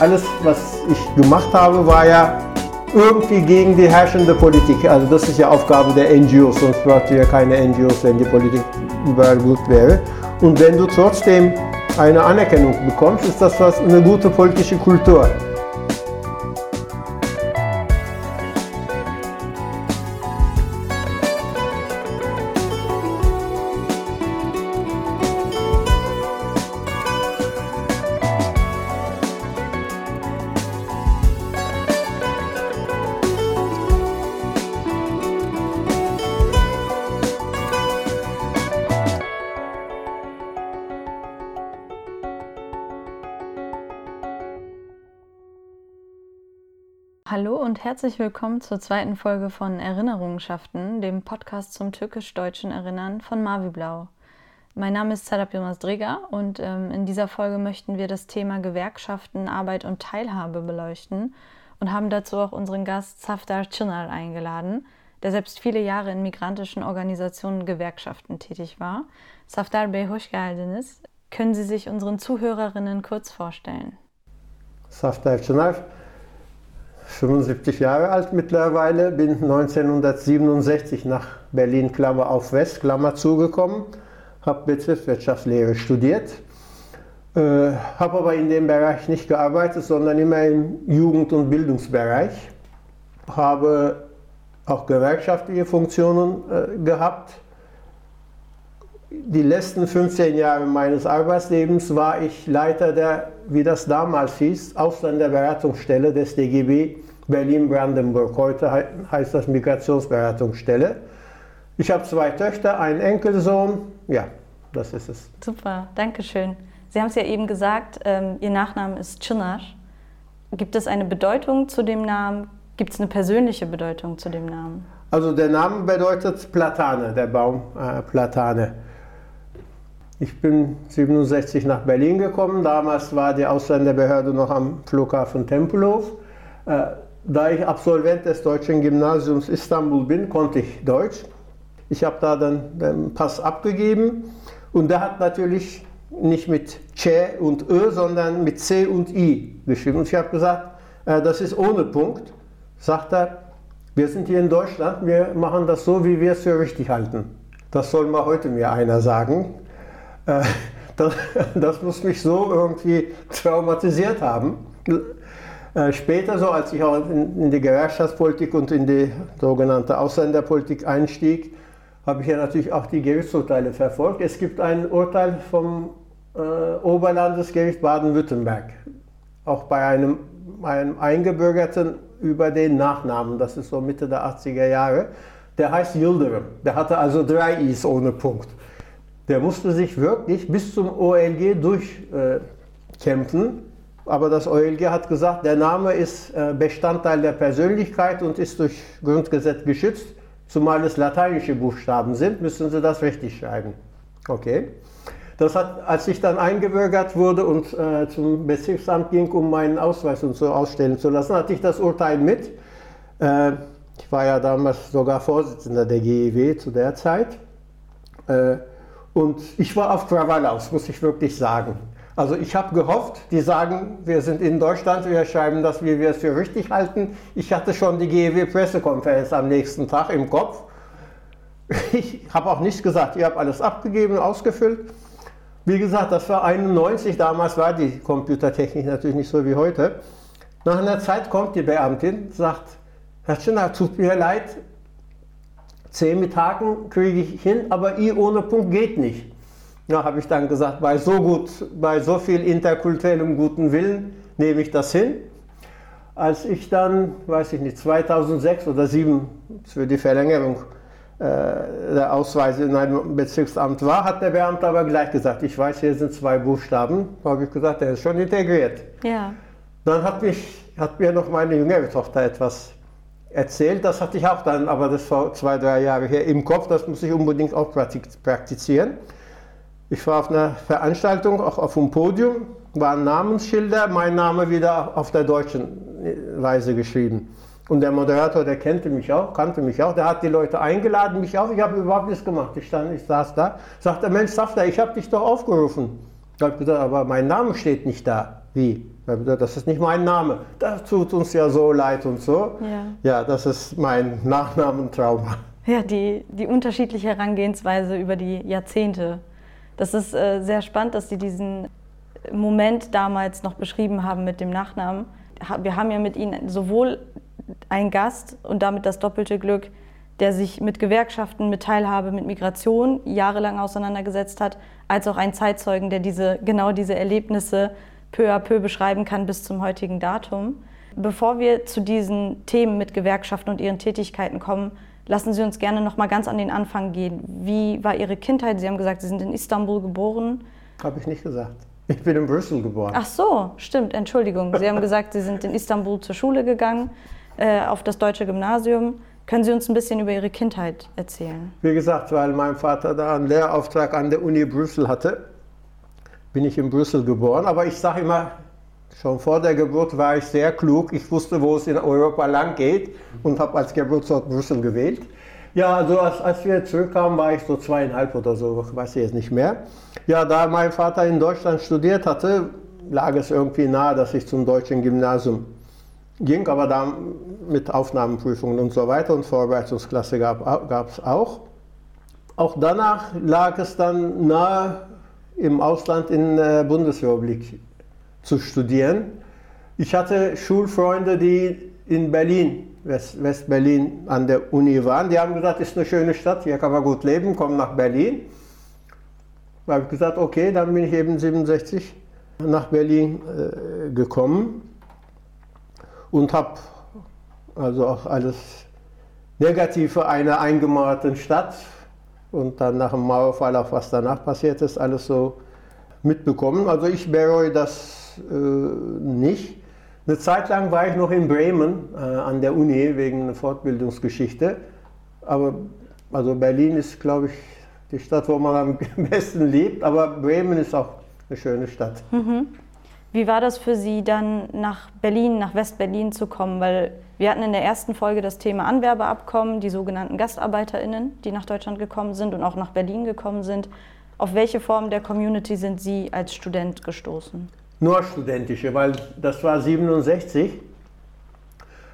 alles, was ich gemacht habe, war ja irgendwie gegen die herrschende Politik. Also das ist ja Aufgabe der NGOs, sonst bräuchte ja keine NGOs, wenn die Politik überall gut wäre. Und wenn du trotzdem eine Anerkennung bekommst, ist das was eine gute politische Kultur. Herzlich willkommen zur zweiten Folge von Erinnerungenschaften, dem Podcast zum türkisch-deutschen Erinnern von Mavi Blau. Mein Name ist Serap Yilmaz Drega und ähm, in dieser Folge möchten wir das Thema Gewerkschaften, Arbeit und Teilhabe beleuchten und haben dazu auch unseren Gast Safdar Çınar eingeladen, der selbst viele Jahre in migrantischen Organisationen und Gewerkschaften tätig war. Safdar Bey. Können Sie sich unseren Zuhörerinnen kurz vorstellen? Safdar Çınar 75 Jahre alt mittlerweile, bin 1967 nach Berlin, Klammer auf West, Klammer zugekommen, habe Betriebswirtschaftslehre studiert, äh, habe aber in dem Bereich nicht gearbeitet, sondern immer im Jugend- und Bildungsbereich, habe auch gewerkschaftliche Funktionen äh, gehabt. Die letzten 15 Jahre meines Arbeitslebens war ich Leiter der wie das damals hieß, Ausländerberatungsstelle des DGB Berlin-Brandenburg. Heute heißt das Migrationsberatungsstelle. Ich habe zwei Töchter, einen Enkelsohn. Ja, das ist es. Super, danke schön. Sie haben es ja eben gesagt, ähm, Ihr Nachname ist Çınar. Gibt es eine Bedeutung zu dem Namen? Gibt es eine persönliche Bedeutung zu dem Namen? Also der Name bedeutet Platane, der Baum äh, Platane. Ich bin 67 nach Berlin gekommen. Damals war die Ausländerbehörde noch am Flughafen Tempelhof. Äh, da ich Absolvent des Deutschen Gymnasiums Istanbul bin, konnte ich Deutsch. Ich habe da dann den Pass abgegeben und der hat natürlich nicht mit C und Ö, sondern mit C und I geschrieben. Und ich habe gesagt, äh, das ist ohne Punkt. Sagt er, wir sind hier in Deutschland, wir machen das so, wie wir es für richtig halten. Das soll mal heute mir einer sagen. Äh, das, das, muss mich so irgendwie traumatisiert haben. Äh, später, so als ich auch in, in, die Gewerkschaftspolitik und in die sogenannte Ausländerpolitik einstieg, habe ich ja natürlich auch die Gerichtsurteile verfolgt. Es gibt ein Urteil vom äh, Oberlandesgericht Baden-Württemberg, auch bei einem, einem Eingebürgerten über den Nachnamen, das ist so Mitte der 80er Jahre, der heißt Yildirim. Der hatte also drei Is ohne Punkt. Der musste sich wirklich bis zum OLG durchkämpfen. Aber das OLG hat gesagt, der Name ist äh, Bestandteil der Persönlichkeit und ist durch Grundgesetz geschützt. Zumal es lateinische Buchstaben sind, müssen Sie das richtig schreiben. Okay. Das hat, als ich dann eingebürgert wurde und äh, zum Bezirksamt ging, um meinen Ausweis und so ausstellen zu lassen, hatte ich das Urteil mit. Äh, ich war ja damals sogar Vorsitzender der GEW zu der Zeit. Äh, und ich war auf Krawall aus, muss ich wirklich sagen. Also ich habe gehofft, die sagen, wir sind in Deutschland, wir schreiben das, wie wir es für richtig halten. Ich hatte schon die GEW-Pressekonferenz am nächsten Tag im Kopf. Ich habe auch nichts gesagt, ihr habt alles abgegeben, ausgefüllt. Wie gesagt, das war 91, damals war die Computertechnik natürlich nicht so wie heute. Nach einer Zeit kommt die Beamtin, sagt, Herr Schindler, tut mir leid, 10 mit Haken kriege ich hin, aber I ohne Punkt geht nicht. Ja, habe ich dann gesagt, bei so gut, bei so viel interkulturellem guten Willen nehme ich das hin. Als ich dann, weiß ich nicht, 2006 oder 2007 für die Verlängerung äh, der Ausweise in einem Bezirksamt war, hat der Beamte aber gleich gesagt, ich weiß, hier sind zwei Buchstaben. Da habe ich gesagt, der ist schon integriert. Ja. Dann hat, mich, hat mir noch meine jüngere Tochter etwas erzählt. Das hatte ich auch dann, aber das war zwei, drei Jahre her im Kopf. Das muss ich unbedingt auch praktizieren. Ich war auf einer Veranstaltung, auch auf dem Podium, waren Namensschilder, mein Name wieder auf der deutschen Weise geschrieben. Und der Moderator, der kannte mich auch, kannte mich auch, der hat die Leute eingeladen, mich auch, ich habe überhaupt nichts gemacht. Ich stand, ich saß da, sagte, Mensch, Safter, ich habe dich doch aufgerufen. Ich habe gesagt, aber mein Name steht nicht da. wie? Das ist nicht mein Name. Das tut uns ja so leid und so. Ja, ja das ist mein Nachnamentrauma. Ja, die, die unterschiedliche Herangehensweise über die Jahrzehnte. Das ist äh, sehr spannend, dass Sie diesen Moment damals noch beschrieben haben mit dem Nachnamen. Wir haben ja mit Ihnen sowohl einen Gast und damit das doppelte Glück, der sich mit Gewerkschaften, mit Teilhabe, mit Migration jahrelang auseinandergesetzt hat, als auch einen Zeitzeugen, der diese, genau diese Erlebnisse peu à peu beschreiben kann bis zum heutigen Datum. Bevor wir zu diesen Themen mit Gewerkschaften und ihren Tätigkeiten kommen, lassen Sie uns gerne noch mal ganz an den Anfang gehen. Wie war Ihre Kindheit? Sie haben gesagt, Sie sind in Istanbul geboren. Habe ich nicht gesagt. Ich bin in Brüssel geboren. Ach so, stimmt, Entschuldigung. Sie haben gesagt, Sie sind in Istanbul zur Schule gegangen, äh, auf das deutsche Gymnasium. Können Sie uns ein bisschen über Ihre Kindheit erzählen? Wie gesagt, weil mein Vater da einen Lehrauftrag an der Uni Brüssel hatte, bin ich in Brüssel geboren. Aber ich sage immer, schon vor der Geburt war ich sehr klug. Ich wusste, wo es in Europa lang geht und habe als Geburtsort Brüssel gewählt. Ja, also als, als wir zurückkamen, war ich so zweieinhalb oder so, weiß ich jetzt nicht mehr. Ja, da mein Vater in Deutschland studiert hatte, lag es irgendwie nahe, dass ich zum deutschen Gymnasium ging, aber da mit Aufnahmeprüfungen und so weiter und Vorbereitungsklasse gab es auch. Auch danach lag es dann nahe, im Ausland in der Bundesrepublik zu studieren. Ich hatte Schulfreunde, die in Berlin, West-Berlin an der Uni waren. Die haben gesagt, ist eine schöne Stadt, hier kann man gut leben, komm nach Berlin. Da habe ich gesagt, okay, dann bin ich eben 67 nach Berlin äh, gekommen und habe also auch alles Negative einer eingemauerten Stadt und dann nach dem Mauerfall, auch was danach passiert ist, alles so mitbekommen. Also ich bereue das äh, nicht. Eine Zeit lang war ich noch in Bremen äh, an der Uni wegen einer Fortbildungsgeschichte. Aber also Berlin ist, glaube ich, die Stadt, wo man am besten lebt. Aber Bremen ist auch eine schöne Stadt. Mhm. Wie war das für Sie dann nach Berlin, nach West-Berlin zu kommen? Weil wir hatten in der ersten Folge das Thema Anwerbeabkommen, die sogenannten GastarbeiterInnen, die nach Deutschland gekommen sind und auch nach Berlin gekommen sind. Auf welche Form der Community sind Sie als Student gestoßen? Nur studentische, weil das war 67.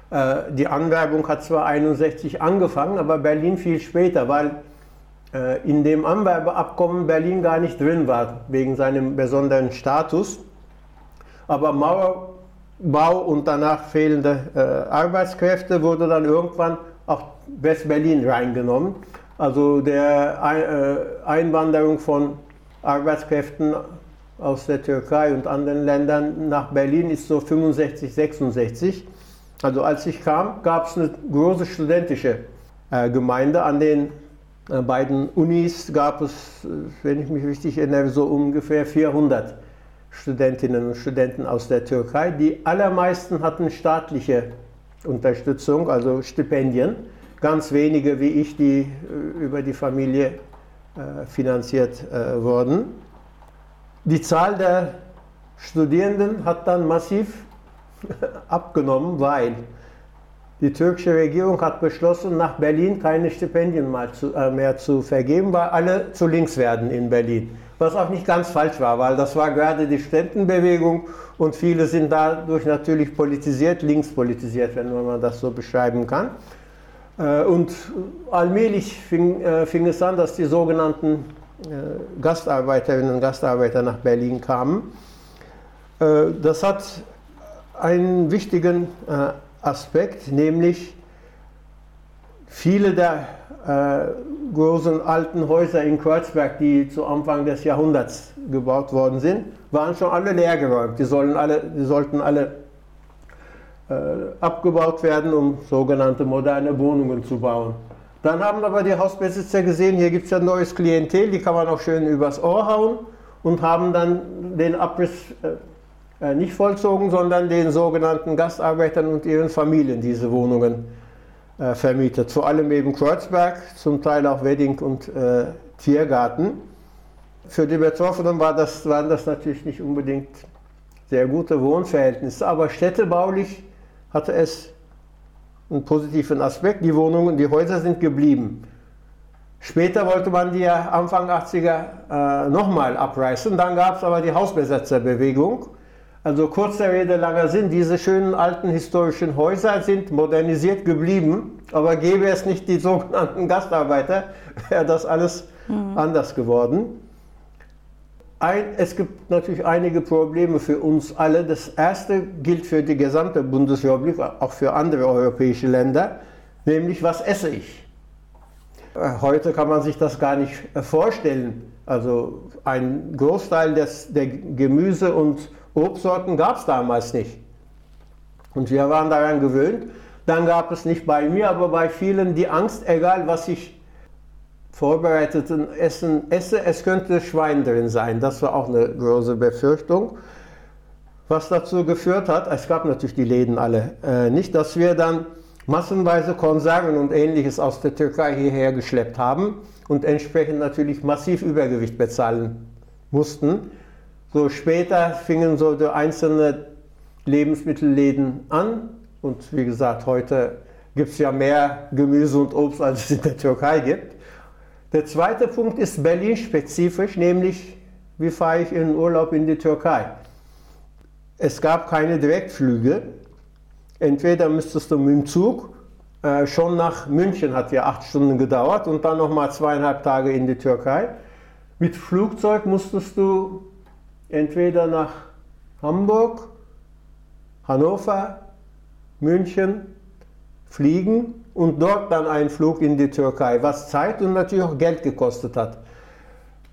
Äh, die Anwerbung hat zwar 61 angefangen, aber Berlin viel später, weil äh, in dem Anwerbeabkommen Berlin gar nicht drin war, wegen seinem besonderen Status. Aber Mauerbau und danach fehlende äh, Arbeitskräfte wurde dann irgendwann auch West-Berlin reingenommen. Also der äh, Einwanderung von Arbeitskräften aus der Türkei und anderen Ländern nach Berlin ist so 65, 66. Also als ich kam, gab es eine große studentische äh, Gemeinde. An den äh, beiden Unis gab es, wenn ich mich richtig erinnere, so ungefähr 400 Studentinnen und Studenten aus der Türkei. Die allermeisten hatten staatliche Unterstützung, also Stipendien. Ganz wenige wie ich, die äh, über die Familie äh, finanziert äh, wurden. Die Zahl der Studierenden hat dann massiv abgenommen, weil die türkische Regierung hat beschlossen, nach Berlin keine Stipendien mehr zu vergeben, weil alle zu links werden in Berlin was auch nicht ganz falsch war, weil das war gerade die Studentenbewegung und viele sind dadurch natürlich politisiert, links politisiert, wenn man das so beschreiben kann. Äh, und allmählich fing, äh, fing es an, dass die sogenannten äh, Gastarbeiterinnen und Gastarbeiter nach Berlin kamen. Das hat einen wichtigen Aspekt, nämlich viele der großen alten Häuser in Kreuzberg, die zu Anfang des Jahrhunderts gebaut worden sind, waren schon alle leergeräumt. Die, sollen alle, die sollten alle äh, abgebaut werden, um sogenannte moderne Wohnungen zu bauen. Dann haben aber die Hausbesitzer gesehen, hier gibt es ja ein neues Klientel, die kann man auch schön übers Ohr hauen und haben dann den Abriss äh, äh nicht vollzogen, sondern den sogenannten Gastarbeitern und ihren Familien diese Wohnungen äh, vermietet. Vor allem eben Kreuzberg, zum Teil auch Wedding und äh, Tiergarten. Für die Betroffenen war das, waren das natürlich nicht unbedingt sehr gute Wohnverhältnisse, aber städtebaulich hatte es einen positiven Aspekt. Die Wohnungen, die Häuser sind geblieben. Später wollte man die ja Anfang 80er äh, nochmal abreißen. Dann gab es aber die Hausbesetzerbewegung. Also kurzer Rede, langer Sinn, diese schönen alten historischen Häuser sind modernisiert geblieben, aber gäbe es nicht die sogenannten Gastarbeiter, wäre das alles mhm. anders geworden. Ein, es gibt natürlich einige Probleme für uns alle. Das erste gilt für die gesamte Bundesrepublik, auch für andere europäische Länder, nämlich was esse ich? Heute kann man sich das gar nicht vorstellen. Also ein Großteil des, der Gemüse- und Obstsorten gab es damals nicht. Und wir waren daran gewöhnt. Dann gab es nicht bei mir, aber bei vielen die Angst, egal was ich vorbereiteten Essen esse, es könnte Schwein drin sein. Das war auch eine große Befürchtung. Was dazu geführt hat, es gab natürlich die Läden alle äh, nicht, dass wir dann massenweise Konserven und ähnliches aus der Türkei hierher geschleppt haben und entsprechend natürlich massiv Übergewicht bezahlen mussten. So später fingen so die einzelnen Lebensmittelläden an und wie gesagt, heute gibt es ja mehr Gemüse und Obst, als es in der Türkei gibt. Der zweite Punkt ist Berlin-spezifisch, nämlich wie fahre ich in Urlaub in die Türkei. Es gab keine Direktflüge. Entweder müsstest du mit dem Zug, äh, schon nach München hat ja acht Stunden gedauert und dann nochmal zweieinhalb Tage in die Türkei. Mit Flugzeug musstest du entweder nach Hamburg, Hannover, München fliegen und dort dann einen Flug in die Türkei, was Zeit und natürlich auch Geld gekostet hat.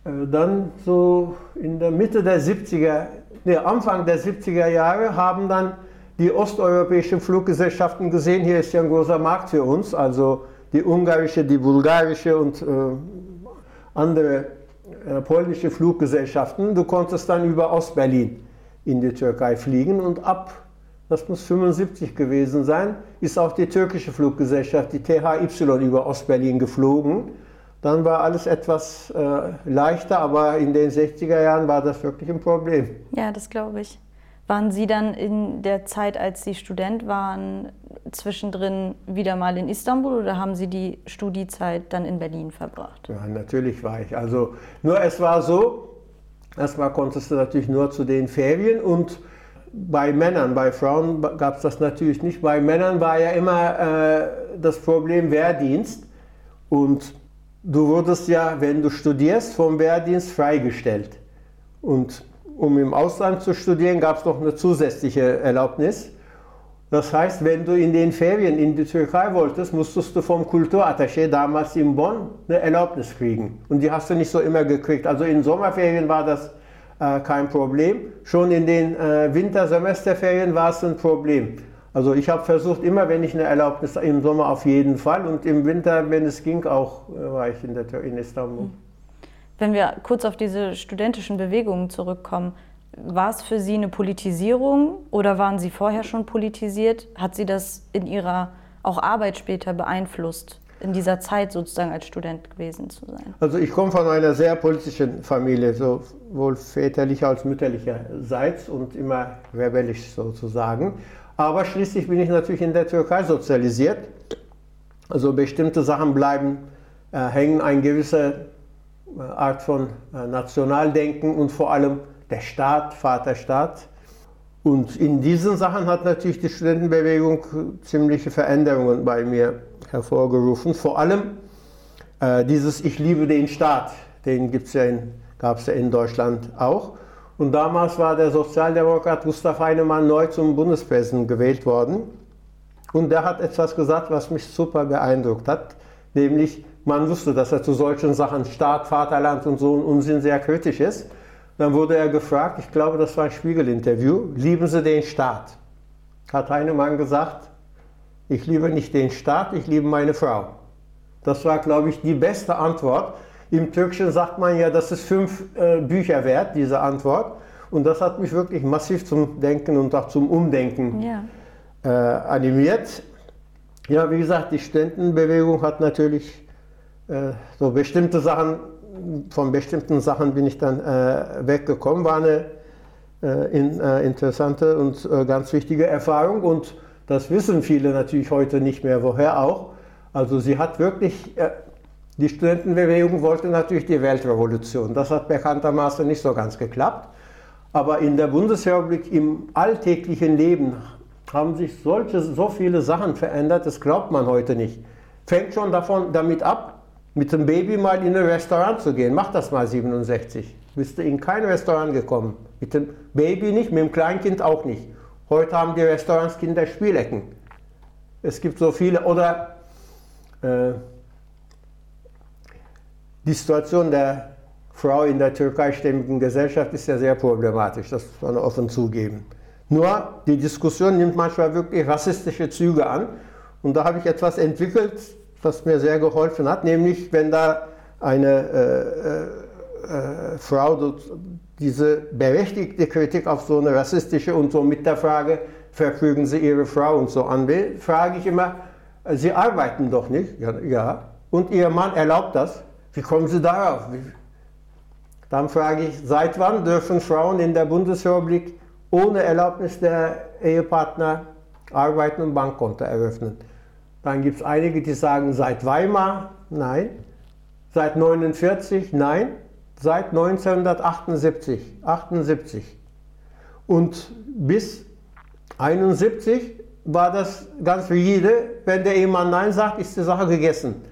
Äh, dann so in der Mitte der 70er, nee, Anfang der 70er Jahre haben dann die osteuropäischen Fluggesellschaften gesehen, hier ist ja ein großer Markt für uns, also die ungarische, die bulgarische und äh, andere polnische Fluggesellschaften. Du konntest dann über Ostberlin in die Türkei fliegen und ab, das muss 75 gewesen sein, ist auch die türkische Fluggesellschaft, die THY, über Ostberlin geflogen. Dann war alles etwas äh, leichter, aber in den 60er Jahren war das wirklich ein Problem. Ja, das glaube ich. Waren Sie dann in der Zeit, als Sie Student waren, zwischendrin wieder mal in Istanbul oder haben Sie die Studiezeit dann in Berlin verbracht? Ja, natürlich war ich. Also nur es war so, erstmal konntest du natürlich nur zu den Ferien und bei Männern, bei Frauen gab es das natürlich nicht. Bei Männern war ja immer äh, das Problem Wehrdienst und du wurdest ja, wenn du studierst, vom Wehrdienst freigestellt. Und um im Ausland zu studieren, gab es noch eine zusätzliche Erlaubnis. Das heißt, wenn du in den Ferien in die Türkei wolltest, musstest du vom Kulturattaché damals in Bonn eine Erlaubnis kriegen. Und die hast du nicht so immer gekriegt. Also in Sommerferien war das äh, kein Problem. Schon in den äh, Wintersemesterferien war es ein Problem. Also ich habe versucht, immer wenn ich eine Erlaubnis im Sommer auf jeden Fall und im Winter, wenn es ging, auch äh, war ich in, der, in Istanbul. Wenn wir kurz auf diese studentischen Bewegungen zurückkommen, war es für Sie eine Politisierung oder waren Sie vorher schon politisiert? Hat Sie das in Ihrer auch Arbeit später beeinflusst, in dieser Zeit sozusagen als Student gewesen zu sein? Also ich komme von einer sehr politischen Familie, sowohl väterlicher als mütterlicherseits und immer rebellisch sozusagen. Aber schließlich bin ich natürlich in der Türkei sozialisiert. Also bestimmte Sachen bleiben äh, hängen, ein gewisser Art von äh, Nationaldenken und vor allem der Staat, Vaterstaat. Und in diesen Sachen hat natürlich die Studentenbewegung ziemliche Veränderungen bei mir hervorgerufen. Vor allem äh, dieses Ich liebe den Staat, den ja gab es ja in Deutschland auch. Und damals war der Sozialdemokrat Gustav Heinemann neu zum Bundespräsidenten gewählt worden. Und der hat etwas gesagt, was mich super beeindruckt hat, nämlich man wusste, dass er zu solchen Sachen Staat, Vaterland und so ein Unsinn sehr kritisch ist. Dann wurde er gefragt, ich glaube, das war ein Spiegel-Interview, lieben Sie den Staat? Hat Heinemann gesagt, ich liebe nicht den Staat, ich liebe meine Frau. Das war, glaube ich, die beste Antwort. Im Türkischen sagt man ja, das ist fünf äh, Bücher wert, diese Antwort. Und das hat mich wirklich massiv zum Denken und auch zum Umdenken ja. äh, animiert. Ja, wie gesagt, die Studentenbewegung hat natürlich so bestimmte Sachen, von bestimmten Sachen bin ich dann äh, weggekommen. War eine äh, in, interessante und ganz wichtige Erfahrung und das wissen viele natürlich heute nicht mehr, woher auch. Also sie hat wirklich, die Studentenbewegung wollte natürlich die Weltrevolution. Das hat bekanntermaßen nicht so ganz geklappt. Aber in der Bundesrepublik im alltäglichen Leben haben sich solche, so viele Sachen verändert, das glaubt man heute nicht. Fängt schon davon, damit ab, mit dem Baby mal in ein Restaurant zu gehen. Mach das mal 67. Bist du in kein Restaurant gekommen. Mit dem Baby nicht, mit dem Kleinkind auch nicht. Heute haben die Restaurants Kinderspielecken. Es gibt so viele. Oder äh, die Situation der Frau in der türkeistämmigen Gesellschaft ist ja sehr problematisch, das muss man offen zugeben. Nur die Diskussion nimmt manchmal wirklich rassistische Züge an. Und da habe ich etwas entwickelt, was mir sehr geholfen hat, nämlich wenn da eine äh, äh, äh Frau diese berechtigte Kritik auf so eine rassistische und so mit der Frage, verfügen Sie Ihre Frau und so an will, frage ich immer, Sie arbeiten doch nicht? Ja. Und Ihr Mann erlaubt das? Wie kommen Sie darauf? Dann frage ich, seit wann dürfen Frauen in der Bundesrepublik ohne Erlaubnis der Ehepartner arbeiten und Bankkonto eröffnen? Dann gibt es einige, die sagen, seit Weimar, nein. Seit 49, nein. Seit 1978, 78. Und bis 71 war das ganz rigide. Wenn der Ehemann Nein sagt, ist die Sache gegessen.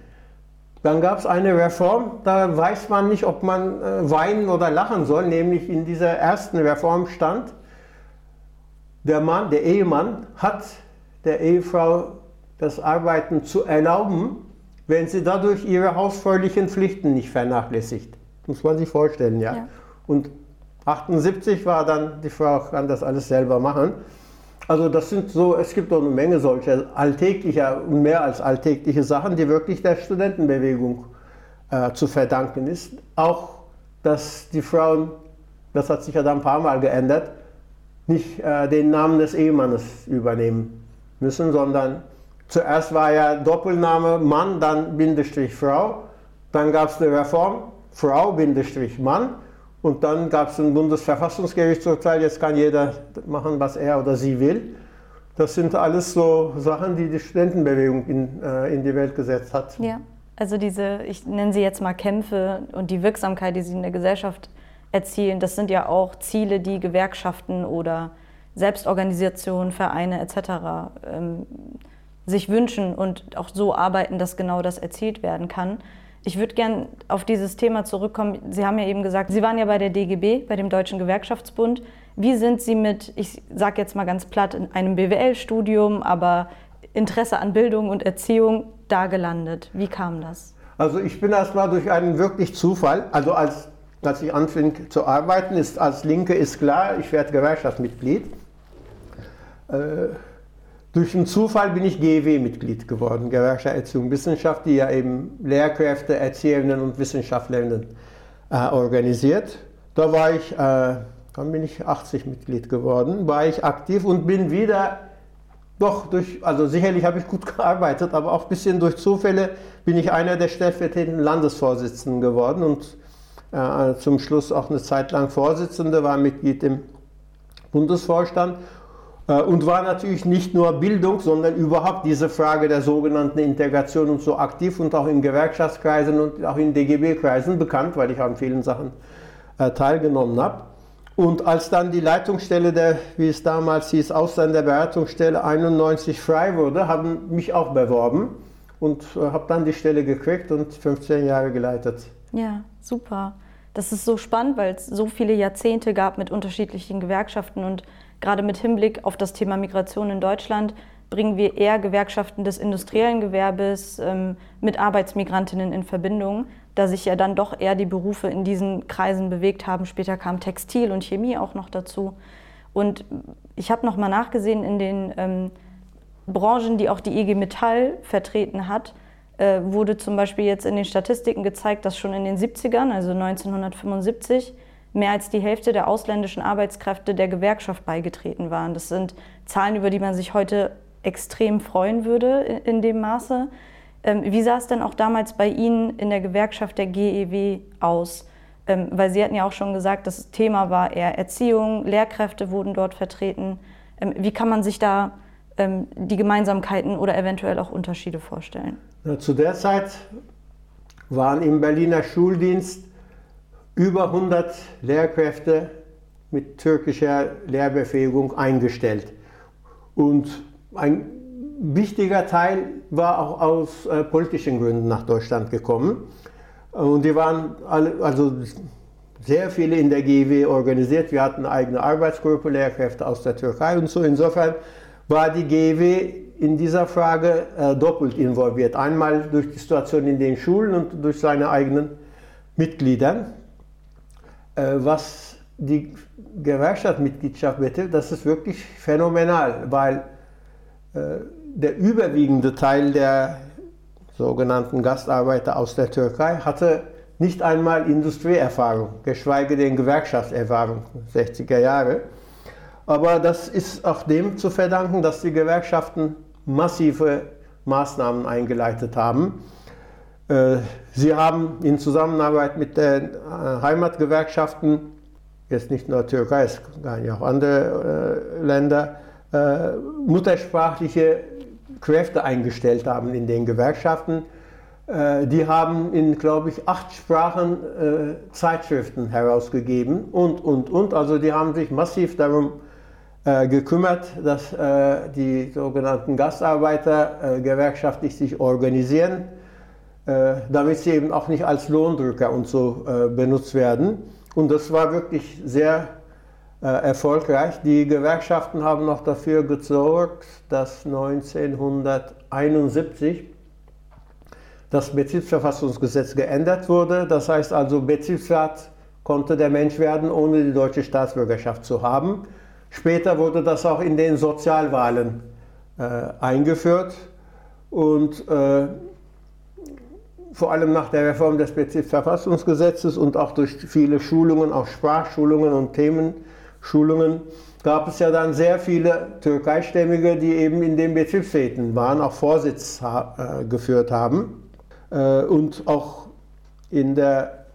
Dann gab es eine Reform, da weiß man nicht, ob man äh, weinen oder lachen soll, nämlich in dieser ersten Reform stand, der Mann, der Ehemann hat der Ehefrau das Arbeiten zu erlauben, wenn sie dadurch ihre hausfräulichen Pflichten nicht vernachlässigt. Muss man sich vorstellen, ja. ja. Und 78 war dann, die Frau kann das alles selber machen. Also das sind so, es gibt auch eine Menge solcher alltäglicher und mehr als alltägliche Sachen, die wirklich der Studentenbewegung äh, zu verdanken ist. Auch, dass die Frauen, das hat sich ja dann ein paar Mal geändert, nicht äh, den Namen des Ehemannes übernehmen müssen, sondern zuerst war ja Doppelname Mann, dann Bindestrich Frau, dann gab es eine Reform, Frau Bindestrich Mann und dann gab es ein Bundesverfassungsgerichtsurteil, jetzt kann jeder machen, was er oder sie will. Das sind alles so Sachen, die die Studentenbewegung in, äh, in die Welt gesetzt hat. Ja, also diese, ich nenne sie jetzt mal Kämpfe und die Wirksamkeit, die sie in der Gesellschaft erzielen, das sind ja auch Ziele, die Gewerkschaften oder Selbstorganisationen, Vereine etc. Ähm, sich wünschen und auch so arbeiten, dass genau das erzielt werden kann. Ich würde gerne auf dieses Thema zurückkommen. Sie haben ja eben gesagt, Sie waren ja bei der DGB, bei dem Deutschen Gewerkschaftsbund. Wie sind Sie mit, ich sage jetzt mal ganz platt, in einem BWL-Studium, aber Interesse an Bildung und Erziehung da gelandet? Wie kam das? Also ich bin erst mal durch einen wirklich Zufall, also als, als ich anfing zu arbeiten, ist als Linke ist klar, ich werde Gewerkschaftsmitglied. Äh, durch einen Zufall bin ich GEW-Mitglied geworden, Gewerkschaft Erziehung Wissenschaft, die ja eben Lehrkräfte, Erzieherinnen und Wissenschaftlerinnen äh, organisiert. Da war ich, äh, dann bin ich 80 Mitglied geworden, war ich aktiv und bin wieder doch durch, also sicherlich habe ich gut gearbeitet, aber auch ein bisschen durch Zufälle bin ich einer der stellvertretenden Landesvorsitzenden geworden und äh, zum Schluss auch eine Zeit lang Vorsitzende, war Mitglied im Bundesvorstand und war natürlich nicht nur Bildung, sondern überhaupt diese Frage der sogenannten Integration und so aktiv und auch in Gewerkschaftskreisen und auch in DGB-Kreisen bekannt, weil ich an vielen Sachen äh, teilgenommen habe. Und als dann die Leitungsstelle der, wie es damals hieß, Ausländerberatungsstelle 91 frei wurde, haben mich auch beworben und äh, habe dann die Stelle gekriegt und 15 Jahre geleitet. Ja, super. Das ist so spannend, weil es so viele Jahrzehnte gab mit unterschiedlichen Gewerkschaften und Gerade mit Hinblick auf das Thema Migration in Deutschland bringen wir eher Gewerkschaften des industriellen Gewerbes ähm, mit Arbeitsmigrantinnen in Verbindung, da sich ja dann doch eher die Berufe in diesen Kreisen bewegt haben. Später kam Textil und Chemie auch noch dazu. Und ich habe noch mal nachgesehen in den ähm, Branchen, die auch die IG Metall vertreten hat, äh, wurde zum Beispiel jetzt in den Statistiken gezeigt, dass schon in den 70ern, also 1975, mehr als die Hälfte der ausländischen Arbeitskräfte der Gewerkschaft beigetreten waren. Das sind Zahlen, über die man sich heute extrem freuen würde in dem Maße. Ähm, wie sah es denn auch damals bei Ihnen in der Gewerkschaft der GEW aus? Ähm, weil Sie hatten ja auch schon gesagt, das Thema war eher Erziehung, Lehrkräfte wurden dort vertreten. Ähm, wie kann man sich da die Gemeinsamkeiten oder eventuell auch Unterschiede vorstellen? Zu der Zeit waren im Berliner Schuldienst über 100 Lehrkräfte mit türkischer Lehrbefähigung eingestellt. Und ein wichtiger Teil war auch aus äh, politischen Gründen nach Deutschland gekommen. Und die waren alle, also sehr viele in der GW organisiert. Wir hatten eine eigene Arbeitsgruppe, Lehrkräfte aus der Türkei und so. Insofern war die GW in dieser Frage äh, doppelt involviert. Einmal durch die Situation in den Schulen und durch seine eigenen Mitglieder. Äh, was die Gewerkschaftsmitgliedschaft betrifft, das ist wirklich phänomenal, weil äh, der überwiegende Teil der sogenannten Gastarbeiter aus der Türkei hatte nicht einmal Industrieerfahrung, geschweige denn Gewerkschaftserfahrung, 60er Jahre. Aber das ist auch dem zu verdanken, dass die Gewerkschaften massive Maßnahmen eingeleitet haben. Äh, sie haben in Zusammenarbeit mit den äh, Heimatgewerkschaften, jetzt nicht nur Türkei, es gab auch andere äh, Länder, muttersprachliche Kräfte eingestellt haben in den Gewerkschaften. Die haben in, glaube ich, acht Sprachen Zeitschriften herausgegeben und, und, und. Also die haben sich massiv darum gekümmert, dass die sogenannten Gastarbeiter gewerkschaftlich sich organisieren damit sie eben auch nicht als Lohndrücker und so äh, benutzt werden. Und das war wirklich sehr äh, erfolgreich. Die Gewerkschaften haben noch dafür gesorgt, dass 1971 das Betriebsverfassungsgesetz geändert wurde. Das heißt also, Betriebsrat konnte der Mensch werden, ohne die deutsche Staatsbürgerschaft zu haben. Später wurde das auch in den Sozialwahlen äh, eingeführt. Und äh, vor allem nach der Reform des Betriebsverfassungsgesetzes und auch durch viele Schulungen, auch Sprachschulungen und Themenschulungen, gab es ja dann sehr viele Türkeistämmige, die eben in den Betriebsräten waren, auch Vorsitz äh, geführt haben. Äh, und auch in der,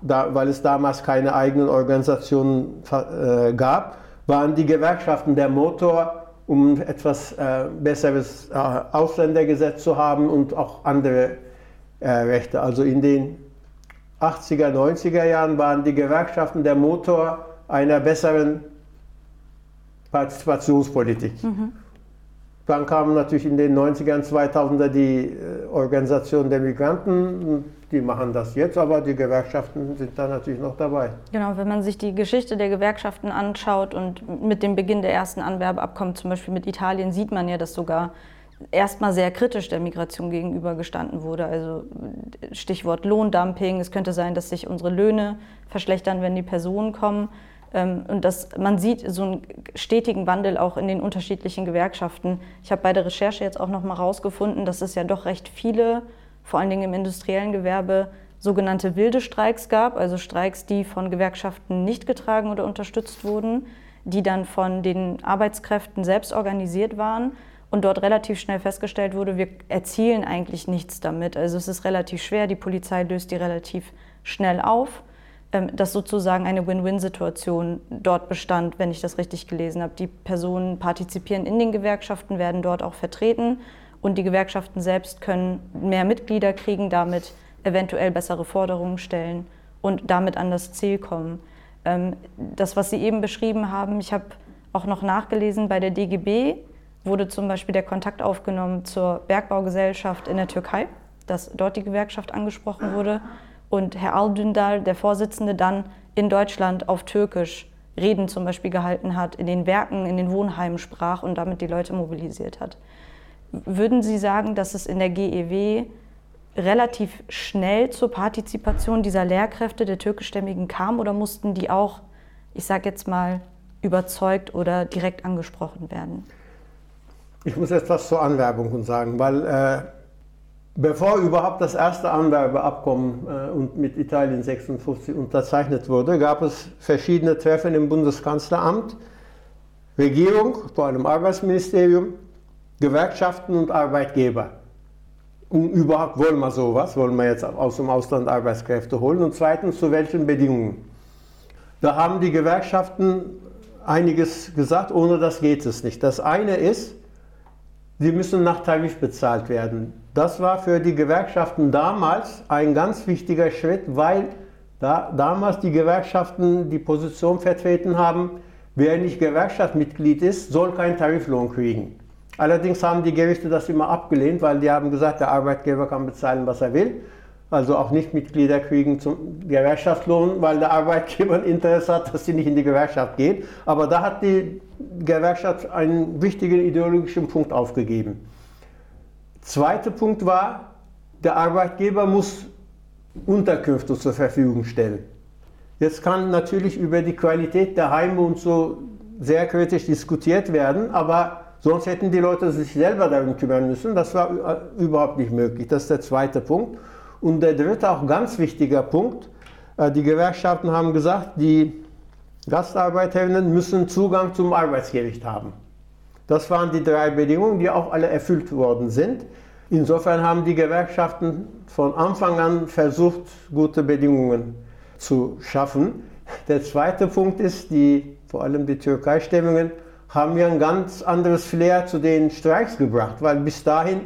da, weil es damals keine eigenen Organisationen äh, gab, waren die Gewerkschaften der Motor, um etwas äh, besseres äh, Ausländergesetz zu haben und auch andere Rechte. Also in den 80er, 90er Jahren waren die Gewerkschaften der Motor einer besseren Partizipationspolitik. Mhm. Dann kamen natürlich in den 90ern, 2000er die äh, Organisation der Migranten. Die machen das jetzt, aber die Gewerkschaften sind da natürlich noch dabei. Genau, wenn man sich die Geschichte der Gewerkschaften anschaut und mit dem Beginn der ersten Anwerbeabkommen, zum Beispiel mit Italien, sieht man ja, dass sogar erstmal sehr kritisch der Migration gegenübergestanden wurde. Also Stichwort Lohndumping. Es könnte sein, dass sich unsere Löhne verschlechtern, wenn die Personen kommen. Ähm, und dass man sieht so einen stetigen Wandel auch in den unterschiedlichen Gewerkschaften. Ich habe bei der Recherche jetzt auch noch mal rausgefunden, dass es ja doch recht viele, vor allen Dingen im industriellen Gewerbe, sogenannte wilde Streiks gab, also Streiks, die von Gewerkschaften nicht getragen oder unterstützt wurden, die dann von den Arbeitskräften selbst organisiert waren und dort relativ schnell festgestellt wurde, wir erzielen eigentlich nichts damit. Also es ist relativ schwer, die Polizei löst die relativ schnell auf, ähm, dass sozusagen eine Win-Win-Situation dort bestand, wenn ich das richtig gelesen habe. Die Personen partizipieren in den Gewerkschaften, werden dort auch vertreten und die Gewerkschaften selbst können mehr Mitglieder kriegen, damit eventuell bessere Forderungen stellen und damit an das Ziel kommen. Ähm, das, was Sie eben beschrieben haben, ich habe auch noch nachgelesen bei der DGB, wurde zum Beispiel der Kontakt aufgenommen zur Bergbaugesellschaft in der Türkei, dass dort die Gewerkschaft angesprochen wurde und Herr Aldündal, der Vorsitzende, dann in Deutschland auf Türkisch Reden zum Beispiel gehalten hat, in den Werken, in den Wohnheimen sprach und damit die Leute mobilisiert hat. Würden Sie sagen, dass es in der GEW relativ schnell zur Partizipation dieser Lehrkräfte der türkischstämmigen kam oder mussten die auch, ich sage jetzt mal, überzeugt oder direkt angesprochen werden? Ich muss etwas zur Anwerbung sagen, weil äh, bevor überhaupt das erste Anwerbeabkommen äh, mit Italien 56 unterzeichnet wurde, gab es verschiedene Treffen im Bundeskanzleramt, Regierung, vor allem Arbeitsministerium, Gewerkschaften und Arbeitgeber. Und überhaupt wollen wir sowas, wollen wir jetzt aus dem Ausland Arbeitskräfte holen und zweitens zu welchen Bedingungen. Da haben die Gewerkschaften einiges gesagt, ohne das geht es nicht. Das eine ist, Sie müssen nach Tarif bezahlt werden. Das war für die Gewerkschaften damals ein ganz wichtiger Schritt, weil da damals die Gewerkschaften die Position vertreten haben, wer nicht Gewerkschaftsmitglied ist, soll keinen Tariflohn kriegen. Allerdings haben die Gerichte das immer abgelehnt, weil die haben gesagt, der Arbeitgeber kann bezahlen, was er will. Also auch Nichtmitglieder kriegen zum Gewerkschaftslohn, weil der Arbeitgeber ein Interesse hat, dass sie nicht in die Gewerkschaft gehen. Aber da hat die Gewerkschaft einen wichtigen ideologischen Punkt aufgegeben. Zweiter Punkt war, der Arbeitgeber muss Unterkünfte zur Verfügung stellen. Jetzt kann natürlich über die Qualität der Heime und so sehr kritisch diskutiert werden, aber sonst hätten die Leute sich selber darum kümmern müssen. Das war überhaupt nicht möglich. Das ist der zweite Punkt. Und der dritte, auch ganz wichtiger Punkt, äh, die Gewerkschaften haben gesagt, die Gastarbeiterinnen müssen Zugang zum Arbeitsgericht haben. Das waren die drei Bedingungen, die auch alle erfüllt worden sind. Insofern haben die Gewerkschaften von Anfang an versucht, gute Bedingungen zu schaffen. Der zweite Punkt ist, die, vor allem die Türkei-Stimmungen haben ja ein ganz anderes Flair zu den Streiks gebracht, weil bis dahin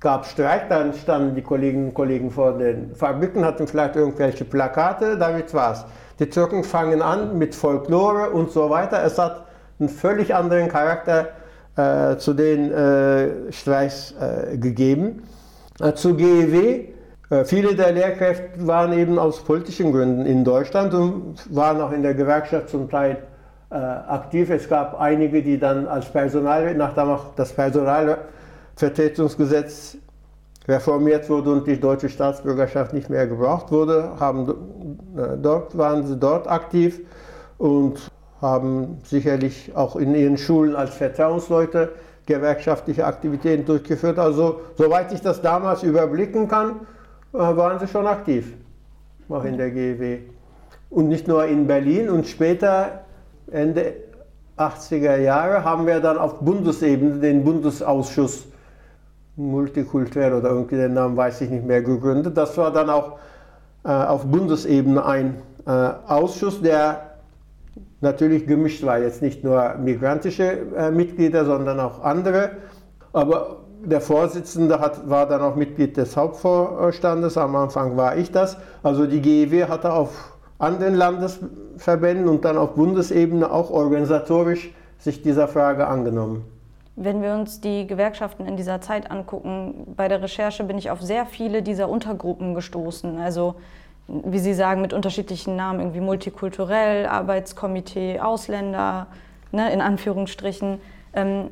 gab es Streik, dann standen die Kolleginnen und Kollegen vor den Fabriken, hatten vielleicht irgendwelche Plakate, damit war es. Die Türken fangen an mit Folklore und so weiter. Es hat einen völlig anderen Charakter äh, zu den äh, Streiks äh, gegeben. Äh, zu GEW, äh, viele der Lehrkräfte waren eben aus politischen Gründen in Deutschland und waren auch in der Gewerkschaft zum Teil äh, aktiv. Es gab einige, die dann als Personal, nachdem auch das Personalvertretungsgesetz reformiert wurde und die deutsche Staatsbürgerschaft nicht mehr gebraucht wurde, haben, dort waren sie dort aktiv und haben sicherlich auch in ihren Schulen als Vertrauensleute gewerkschaftliche Aktivitäten durchgeführt. Also soweit ich das damals überblicken kann, äh, waren sie schon aktiv, auch in der GEW. Und nicht nur in Berlin und später, Ende 80er Jahre, haben wir dann auf Bundesebene den Bundesausschuss multikulturell oder irgendwie den Namen weiß ich nicht mehr gegründet. Das war dann auch äh, auf Bundesebene ein äh, Ausschuss, der natürlich gemischt war. Jetzt nicht nur migrantische äh, Mitglieder, sondern auch andere. Aber der Vorsitzende hat, war dann auch Mitglied des Hauptvorstandes. Am Anfang war ich das. Also die GEW hatte auf anderen Landesverbänden und dann auf Bundesebene auch organisatorisch sich dieser Frage angenommen. Wenn wir uns die Gewerkschaften in dieser Zeit angucken, bei der Recherche bin ich auf sehr viele dieser Untergruppen gestoßen. Also wie Sie sagen, mit unterschiedlichen Namen, irgendwie multikulturell, Arbeitskomitee, Ausländer, ne, in Anführungsstrichen. Ähm,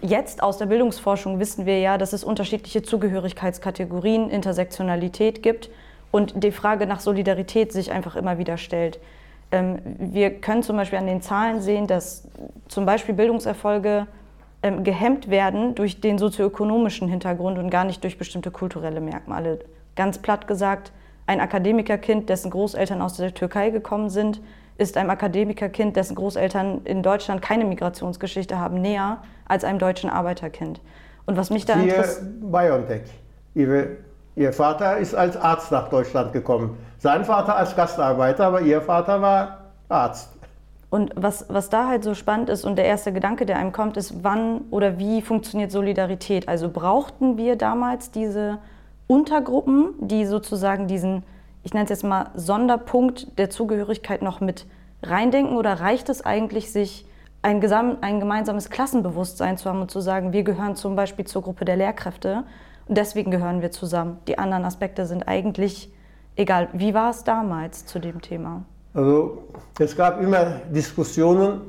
jetzt aus der Bildungsforschung wissen wir ja, dass es unterschiedliche Zugehörigkeitskategorien, Intersektionalität gibt und die Frage nach Solidarität sich einfach immer wieder stellt. Ähm, wir können zum Beispiel an den Zahlen sehen, dass zum Beispiel Bildungserfolge ähm, gehemmt werden durch den sozioökonomischen Hintergrund und gar nicht durch bestimmte kulturelle Merkmale. Ganz platt gesagt, ein Akademikerkind, dessen Großeltern aus der Türkei gekommen sind, ist einem Akademikerkind, dessen Großeltern in Deutschland keine Migrationsgeschichte haben, näher als einem deutschen Arbeiterkind. Und was mich da interessiert. BioNTech. Ihre, ihr Vater ist als Arzt nach Deutschland gekommen. Sein Vater als Gastarbeiter, aber ihr Vater war Arzt. Und was, was da halt so spannend ist und der erste Gedanke, der einem kommt, ist, wann oder wie funktioniert Solidarität? Also brauchten wir damals diese Untergruppen, die sozusagen diesen, ich nenne es jetzt mal, Sonderpunkt der Zugehörigkeit noch mit reindenken? Oder reicht es eigentlich, sich ein, ein gemeinsames Klassenbewusstsein zu haben und zu sagen, wir gehören zum Beispiel zur Gruppe der Lehrkräfte und deswegen gehören wir zusammen? Die anderen Aspekte sind eigentlich egal. Wie war es damals zu dem Thema? Also es gab immer Diskussionen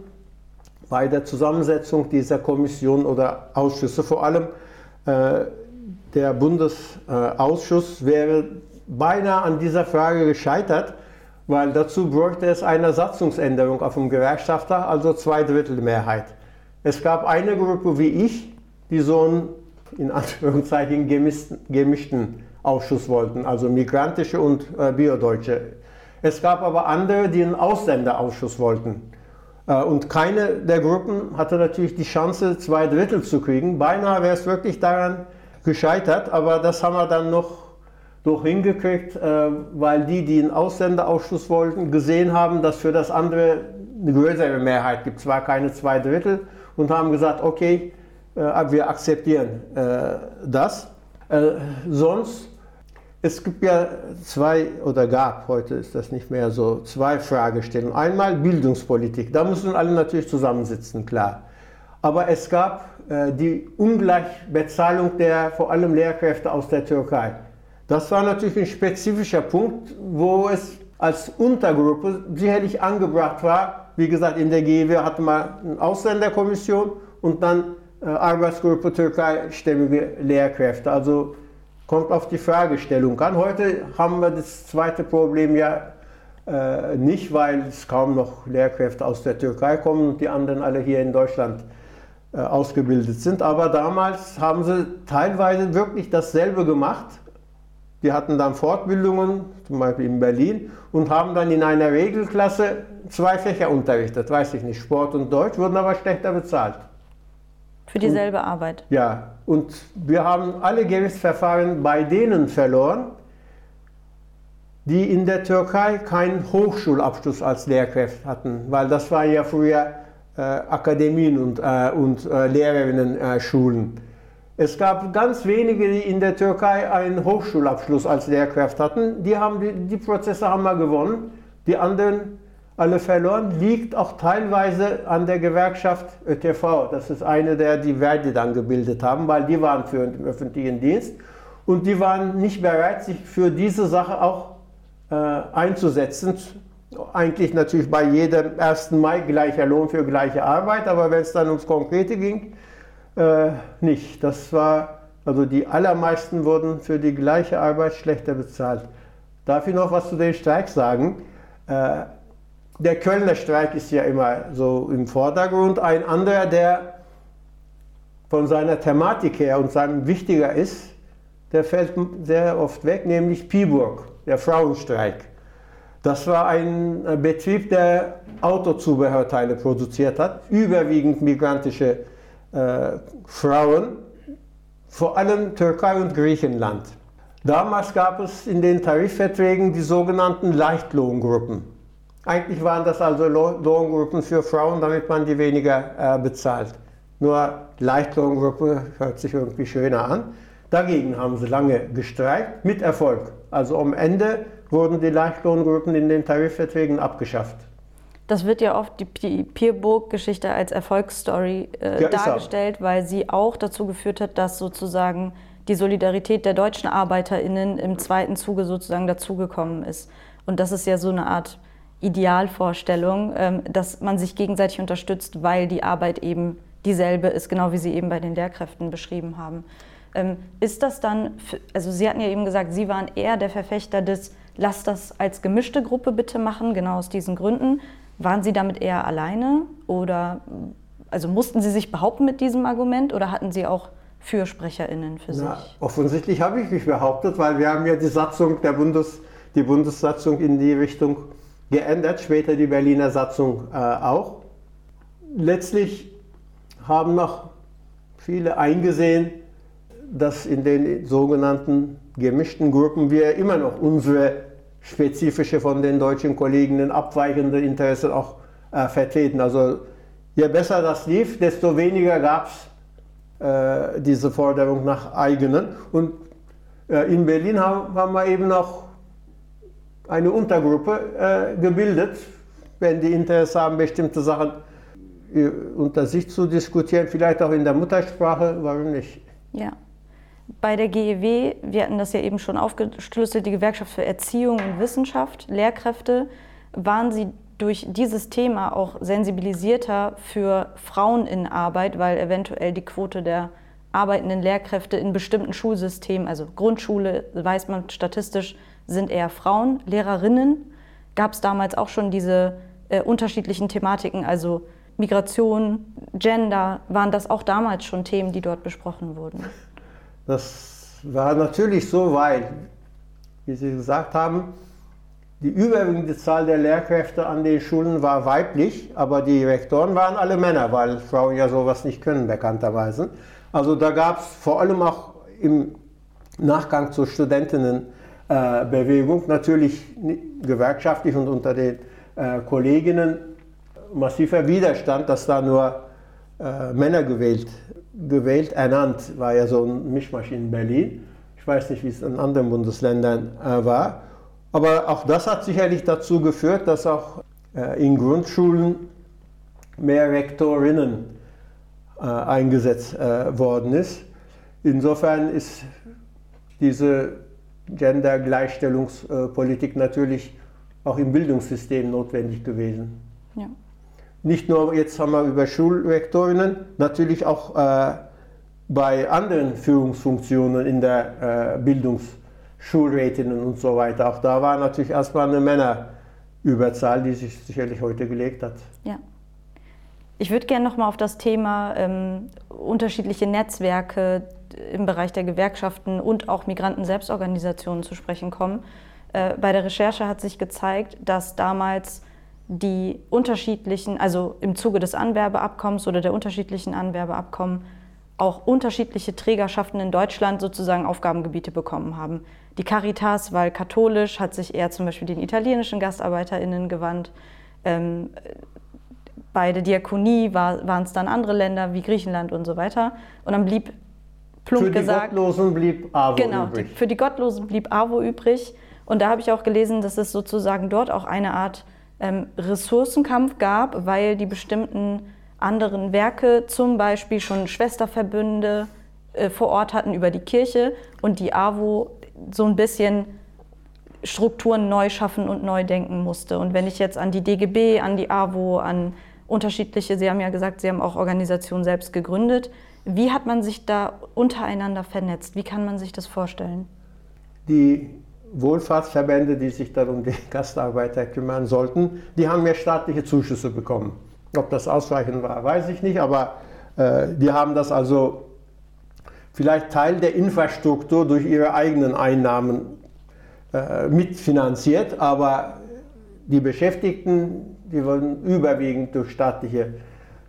bei der Zusammensetzung dieser Kommission oder Ausschüsse, vor allem äh, der Bundesausschuss wäre beinahe an dieser Frage gescheitert, weil dazu bräuchte es eine Satzungsänderung auf dem Gewerkschafter, also Zweidrittelmehrheit. Es gab eine Gruppe wie ich, die so einen in Anführungszeichen gemischten Ausschuss wollten, also migrantische und äh, biodeutsche. Es gab aber andere, die einen Ausländerausschuss wollten. Äh, und keine der Gruppen hatte natürlich die Chance, zwei Drittel zu kriegen. Beinahe wäre es wirklich daran gescheitert, aber das haben wir dann noch durch hingekriegt, äh, weil die, die einen Ausländerausschuss wollten, gesehen haben, dass für das andere eine größere Mehrheit gibt, zwar keine zwei Drittel, und haben gesagt, okay, äh, wir akzeptieren das. sonst es gibt ja zwei oder gab, heute ist das nicht mehr so, zwei Fragestellungen. Einmal Bildungspolitik, da müssen alle natürlich zusammensitzen, klar. Aber es gab äh, die Ungleichbezahlung der vor allem Lehrkräfte aus der Türkei. Das war natürlich ein spezifischer Punkt, wo es als Untergruppe sicherlich angebracht war. Wie gesagt, in der GEW hatte man eine Ausländerkommission und dann äh, Arbeitsgruppe Türkei-stämmige Lehrkräfte. Also kommt auf die Fragestellung an. Heute haben wir das zweite Problem ja äh, nicht, weil es kaum noch Lehrkräfte aus der Türkei kommen und die anderen alle hier in Deutschland äh, ausgebildet sind. Aber damals haben sie teilweise wirklich dasselbe gemacht. Die hatten dann Fortbildungen, zum Beispiel in Berlin, und haben dann in einer Regelklasse zwei Fächer unterrichtet, weiß ich nicht, Sport und Deutsch, wurden aber schlechter bezahlt. Für dieselbe und, Arbeit? Ja, und wir haben alle Gerichtsverfahren bei denen verloren, die in der Türkei keinen Hochschulabschluss als Lehrkräfte hatten, weil das war ja früher äh, Akademien und, äh, und äh, Lehrerinnen-Schulen. Es gab ganz wenige, die in der Türkei einen Hochschulabschluss als Lehrkraft hatten. Die, haben die, die Prozesse haben wir gewonnen. Die anderen alle verloren, liegt auch teilweise an der Gewerkschaft ÖTV. Das ist eine der, die Verdi dann gebildet haben, weil die waren für den öffentlichen Dienst und die waren nicht bereit, sich für diese Sache auch äh, einzusetzen. Eigentlich natürlich bei jedem 1. Mai gleicher Lohn für gleiche Arbeit, aber wenn es dann ums Konkrete ging, äh, nicht. Das war, also die allermeisten wurden für die gleiche Arbeit schlechter bezahlt. Darf ich noch was zu den Streiks sagen? Äh, der Kölner Streik ist ja immer so im Vordergrund. Ein anderer, der von seiner Thematik her und seinem wichtiger ist, der fällt sehr oft weg, nämlich Piburg, der Frauenstreik. Das war ein Betrieb, der Autozubehörteile produziert hat, überwiegend migrantische äh, Frauen, vor allem Türkei und Griechenland. Damals gab es in den Tarifverträgen die sogenannten Leichtlohngruppen. Eigentlich waren das also Lohngruppen für Frauen, damit man die weniger äh, bezahlt. Nur Leichtlohngruppe hört sich irgendwie schöner an. Dagegen haben sie lange gestreikt, mit Erfolg. Also am Ende wurden die Leichtlohngruppen in den Tarifverträgen abgeschafft. Das wird ja oft die, Pierburg-Geschichte als Erfolgsstory äh, ja, dargestellt, weil sie auch dazu geführt hat, dass sozusagen die Solidarität der deutschen ArbeiterInnen im zweiten Zuge sozusagen dazugekommen ist. Und das ist ja so eine Art Idealvorstellung, ähm, dass man sich gegenseitig unterstützt, weil die Arbeit eben dieselbe ist, genau wie Sie eben bei den Lehrkräften beschrieben haben. Ähm, ist das dann, also Sie hatten ja eben gesagt, Sie waren eher der Verfechter des, lass das als gemischte Gruppe bitte machen, genau aus diesen Gründen. Waren Sie damit eher alleine oder also mussten Sie sich behaupten mit diesem Argument oder hatten Sie auch FürsprecherInnen für Na, sich? Offensichtlich habe ich mich behauptet, weil wir haben ja die Satzung der Bundes, die Bundessatzung in die Richtung geändert, später die Berliner Satzung äh, auch. Letztlich haben noch viele eingesehen, dass in den sogenannten gemischten Gruppen wir immer noch unsere spezifische von den deutschen Kolleginnen abweichende Interessen auch äh, vertreten. Also je besser das lief, desto weniger gab es äh, diese Forderung nach eigenen. Und äh, in Berlin haben, haben wir eben noch eine Untergruppe äh, gebildet, wenn die Interesse haben, bestimmte Sachen äh, unter sich zu diskutieren, vielleicht auch in der Muttersprache, warum nicht? Ja. Bei der GEW, wir hatten das ja eben schon aufgeschlüsselt, die Gewerkschaft für Erziehung und Wissenschaft, Lehrkräfte, waren Sie durch dieses Thema auch sensibilisierter für Frauen in Arbeit, weil eventuell die Quote der arbeitenden Lehrkräfte in bestimmten Schulsystemen, also Grundschule, weiß man statistisch, sind eher Frauen. Lehrerinnen gab es damals auch schon diese äh, unterschiedlichen Thematiken, also Migration, Gender, waren das auch damals schon Themen, die dort besprochen wurden? Das war natürlich so, weil, wie Sie gesagt haben, die überwiegende Zahl der Lehrkräfte an den Schulen war weiblich, aber die Rektoren waren alle Männer, weil Frauen ja sowas nicht können, bekannterweise. Also da gab es vor allem auch im Nachgang zur Studentinnen Bewegung, natürlich gewerkschaftlich und unter den äh, Kolleginnen massiver Widerstand, dass da nur äh, Männer gewählt, gewählt, ernannt, war ja so ein Mischmasch in Berlin. Ich weiß nicht, wie es in anderen Bundesländern äh, war. Aber auch das hat sicherlich dazu geführt, dass auch äh, in Grundschulen mehr Rektorinnen äh, eingesetzt äh, worden ist. Insofern ist diese Gender-Gleichstellungspolitik natürlich auch im Bildungssystem notwendig gewesen. Ja. Nicht nur jetzt haben wir über Schulrektorinnen, natürlich auch äh, bei anderen Führungsfunktionen in der äh, Bildungsschulrätinnen und so weiter. Auch da war natürlich erstmal eine Männerüberzahl, die sich sicherlich heute gelegt hat. Ja. Ich würde gerne nochmal auf das Thema ähm, unterschiedliche Netzwerke im Bereich der Gewerkschaften und auch Migranten-Selbstorganisationen zu sprechen kommen. Äh, bei der Recherche hat sich gezeigt, dass damals die unterschiedlichen, also im Zuge des Anwerbeabkommens oder der unterschiedlichen Anwerbeabkommen, auch unterschiedliche Trägerschaften in Deutschland sozusagen Aufgabengebiete bekommen haben. Die Caritas, weil katholisch, hat sich eher zum Beispiel den italienischen GastarbeiterInnen gewandt. Ähm, bei der Diakonie war, waren es dann andere Länder wie Griechenland und so weiter. Und dann blieb plump für gesagt. Für die Gottlosen blieb AWO genau, übrig. Genau, für die Gottlosen blieb AWO übrig. Und da habe ich auch gelesen, dass es sozusagen dort auch eine Art ähm, Ressourcenkampf gab, weil die bestimmten anderen Werke zum Beispiel schon Schwesterverbünde äh, vor Ort hatten über die Kirche und die AWO so ein bisschen Strukturen neu schaffen und neu denken musste. Und wenn ich jetzt an die DGB, an die AWO, an unterschiedliche, Sie haben ja gesagt, Sie haben auch Organisationen selbst gegründet. Wie hat man sich da untereinander vernetzt? Wie kann man sich das vorstellen? Die Wohlfahrtsverbände, die sich dann um die Gastarbeiter kümmern sollten, die haben mehr staatliche Zuschüsse bekommen. Ob das ausreichend war, weiß ich nicht, aber äh, die haben das also vielleicht Teil der Infrastruktur durch ihre eigenen Einnahmen äh, mitfinanziert, aber die Beschäftigten, die wurden überwiegend durch staatliche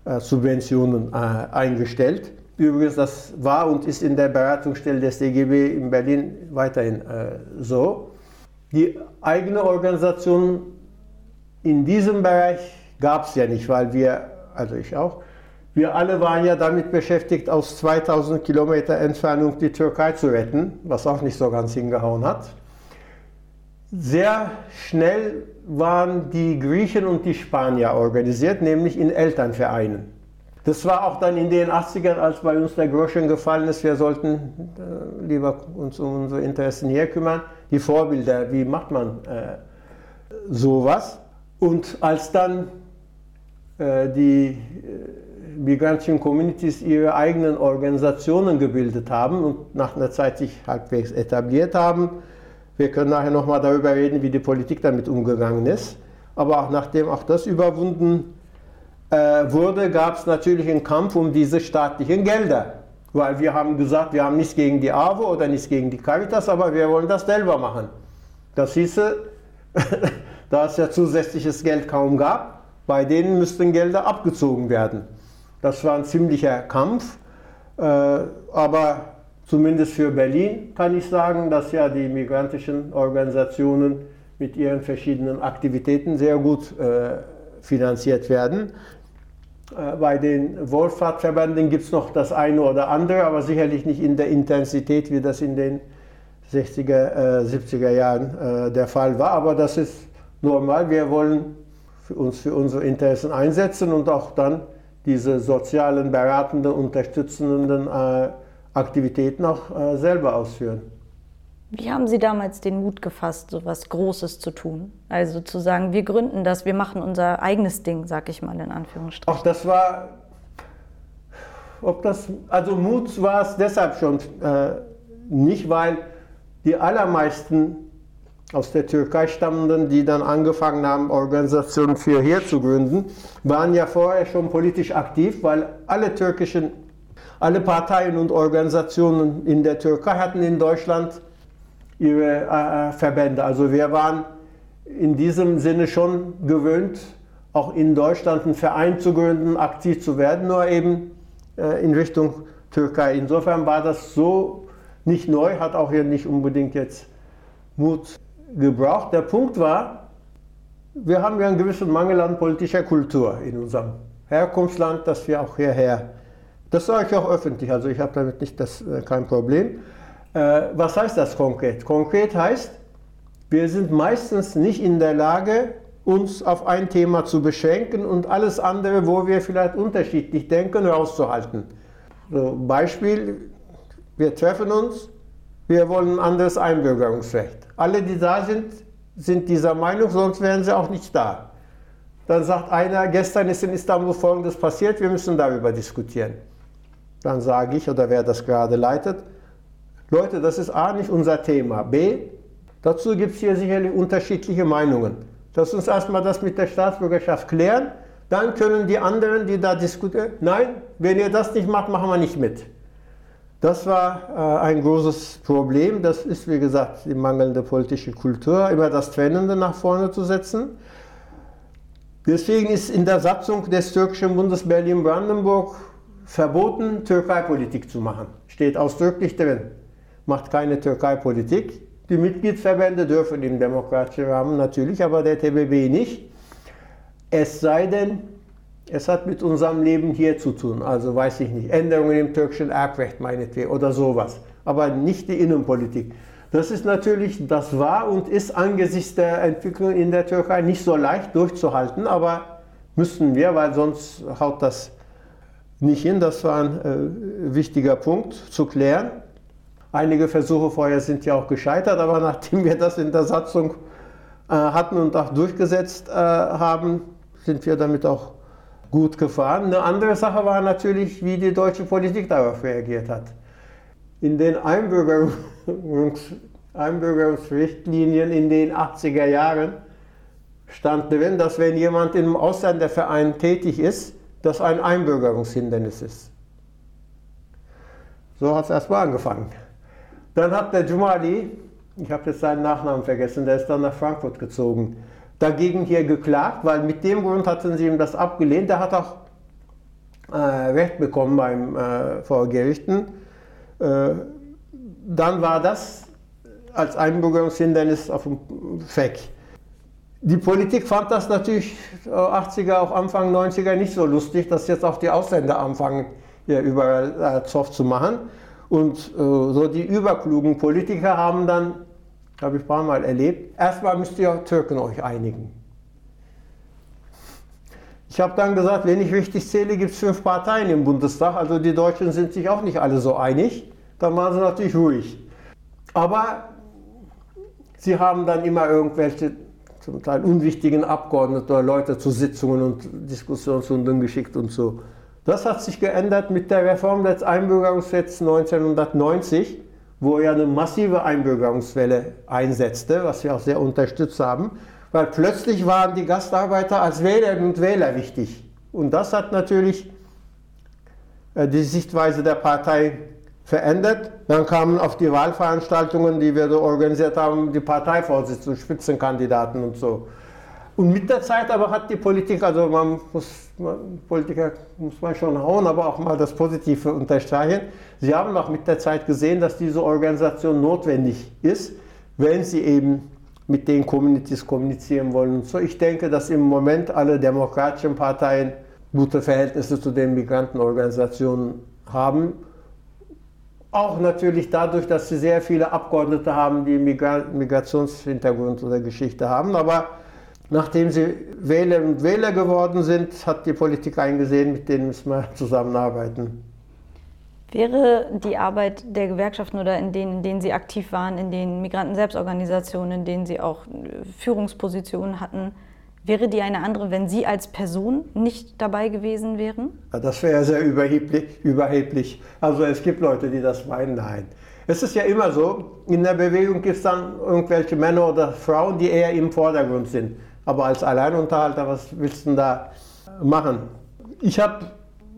äh, Subventionen äh, eingestellt. Übrigens, das war und ist in der Beratungsstelle des DGB in Berlin weiterhin äh, so. Die eigene Organisation in diesem Bereich gab es ja nicht, weil wir, also ich auch, wir alle waren ja damit beschäftigt, aus 2000 Kilometer Entfernung die Türkei zu retten, was auch nicht so ganz hingehauen hat. Sehr schnell waren die Griechen und die Spanier organisiert, nämlich in Elternvereinen. Das war auch dann in den 80ern, als bei uns der Groschen gefallen ist, wir sollten äh, lieber uns um unsere Interessen hier kümmern. Die Vorbilder, wie macht man äh, sowas? Und als dann äh, die äh, migrantischen Communities ihre eigenen Organisationen gebildet haben und nach einer Zeit sich halbwegs etabliert haben, wir können nachher nochmal darüber reden, wie die Politik damit umgegangen ist. Aber auch nachdem auch das überwunden wurde, gab es natürlich einen Kampf um diese staatlichen Gelder. Weil wir haben gesagt, wir haben nichts gegen die AWO oder nichts gegen die Caritas, aber wir wollen das selber machen. Das hieße, da es ja zusätzliches Geld kaum gab, bei denen müssten Gelder abgezogen werden. Das war ein ziemlicher Kampf, äh, aber zumindest für Berlin kann ich sagen, dass ja die migrantischen Organisationen mit ihren verschiedenen Aktivitäten sehr gut äh, finanziert werden. Äh, bei den Wohlfahrtverbänden gibt es noch das eine oder andere, aber sicherlich nicht in der Intensität, wie das in den 60er, 70er äh, Jahren äh, der Fall war. Aber das ist normal. Wir wollen für uns für unsere Interessen einsetzen und auch dann diese sozialen, beratenden, unterstützenden Aktivitäten auch selber ausführen. Wie haben Sie damals den Mut gefasst, so etwas Großes zu tun? Also zu sagen, wir gründen das, wir machen unser eigenes Ding, sag ich mal in Anführungsstrichen. Ach, das war, ob das, also Mut war es deshalb schon äh, nicht, weil die allermeisten aus der Türkei stammenden, die dann angefangen haben, Organisationen für hier zu gründen, waren ja vorher schon politisch aktiv, weil alle türkischen, alle Parteien und Organisationen in der Türkei hatten in Deutschland ihre äh, Verbände. Also wir waren in diesem Sinne schon gewöhnt, auch in Deutschland einen Verein zu gründen, aktiv zu werden, nur eben äh, in Richtung Türkei. Insofern war das so nicht neu, hat auch hier nicht unbedingt jetzt Mut gebraucht. Der Punkt war, wir haben ja einen gewissen Mangel an politischer Kultur in unserem Herkunftsland, das wir auch hierher, das sage ich auch öffentlich, also ich habe damit nicht das, äh, kein Problem. Äh, was heißt das konkret? Konkret heißt, wir sind meistens nicht in der Lage, uns auf ein Thema zu beschränken und alles andere, wo wir vielleicht unterschiedlich denken, rauszuhalten. So, Beispiel, wir treffen uns, wir wollen ein anderes Einbürgerungsrecht. Alle, die da sind, sind dieser Meinung, sonst wären sie auch nicht da. Dann sagt einer, gestern ist in Istanbul Folgendes passiert, wir müssen darüber diskutieren. Dann sage ich, oder wer das gerade leitet, Leute, das ist A nicht unser Thema. B, dazu gibt es hier sicherlich unterschiedliche Meinungen. Lass uns erstmal das mit der Staatsbürgerschaft klären, dann können die anderen, die da diskutieren, nein, wenn ihr das nicht macht, machen wir nicht mit. Das war äh, ein großes Problem. Das ist, wie gesagt, die mangelnde politische Kultur, immer das Trennende nach vorne zu setzen. Deswegen ist in der Satzung des türkischen Bundes Berlin-Brandenburg verboten, Türkei-Politik zu machen. Steht ausdrücklich drin. Macht keine Türkei-Politik. Die Mitgliedsverbände dürfen im demokratischen Rahmen natürlich, aber der TBB nicht. Es sei denn, es hat mit unserem Leben hier zu tun, also weiß ich nicht, Änderungen im türkischen Erbrecht meinetwegen oder sowas, aber nicht die Innenpolitik. Das ist natürlich, das war und ist angesichts der Entwicklung in der Türkei nicht so leicht durchzuhalten, aber müssen wir, weil sonst haut das nicht hin. Das war ein äh, wichtiger Punkt zu klären. Einige Versuche vorher sind ja auch gescheitert, aber nachdem wir das in der Satzung äh, hatten und auch durchgesetzt äh, haben, sind wir damit auch gut gefahren. Eine andere Sache war natürlich, wie die deutsche Politik darauf reagiert hat. In den Einbürgerungs Einbürgerungsrichtlinien in den 80er Jahren stand drin, dass wenn jemand im Ausländerverein tätig ist, das ein Einbürgerungshindernis ist. So hat es erstmal angefangen. Dann hat der Jumali, ich habe jetzt seinen Nachnamen vergessen, der ist dann nach Frankfurt gezogen dagegen hier geklagt, weil mit dem Grund hatten sie ihm das abgelehnt. Er hat auch äh, Recht bekommen beim, äh, vor Gerichten. Äh, dann war das als Einbürgerungshindernis auf dem Fleck. Die Politik fand das natürlich 80er, auch Anfang 90er nicht so lustig, dass jetzt auch die Ausländer anfangen, hier überall äh, Zoff zu machen. Und äh, so die überklugen Politiker haben dann habe ich ein paar Mal erlebt. Erstmal müsst ihr Türken euch einigen. Ich habe dann gesagt, wenn ich richtig zähle, gibt es fünf Parteien im Bundestag. Also die Deutschen sind sich auch nicht alle so einig. Dann waren sie natürlich ruhig. Aber sie haben dann immer irgendwelche zum Teil unwichtigen Abgeordnete oder Leute zu Sitzungen und Diskussionsrunden geschickt und so. Das hat sich geändert mit der Reform des Einbürgerungsgesetzes 1990 wo er eine massive Einbürgerungswelle einsetzte, was wir auch sehr unterstützt haben, weil plötzlich waren die Gastarbeiter als Wählerinnen und Wähler wichtig. Und das hat natürlich äh, die Sichtweise der Partei verändert. Dann kamen auf die Wahlveranstaltungen, die wir so organisiert haben, die Parteivorsitzenden, Spitzenkandidaten und so. Und mit der Zeit aber hat die Politik, also man muss, man, Politiker muss man schon hauen, aber auch mal das Positive unterstreichen. Sie haben auch mit der Zeit gesehen, dass diese Organisation notwendig ist, wenn sie eben mit den Communities kommunizieren wollen. Und so, ich denke, dass im Moment alle demokratischen Parteien gute Verhältnisse zu den Migrantenorganisationen haben. Auch natürlich dadurch, dass sie sehr viele Abgeordnete haben, die Migrationshintergrund oder Geschichte haben. Aber Nachdem sie Wählerinnen und Wähler geworden sind, hat die Politik eingesehen, mit denen müssen wir zusammenarbeiten. Wäre die Arbeit der Gewerkschaften oder in denen, in denen Sie aktiv waren, in den Migranten-Selbstorganisationen, in denen Sie auch äh, Führungspositionen hatten, wäre die eine andere, wenn Sie als Person nicht dabei gewesen wären? Das wäre sehr überheblich, überheblich. Also es gibt Leute, die das meinen, nein. Es ist ja immer so, in der Bewegung gibt es dann irgendwelche Männer oder Frauen, die eher im Vordergrund sind. Aber als Alleinunterhalter, was willst du denn da machen? Ich habe,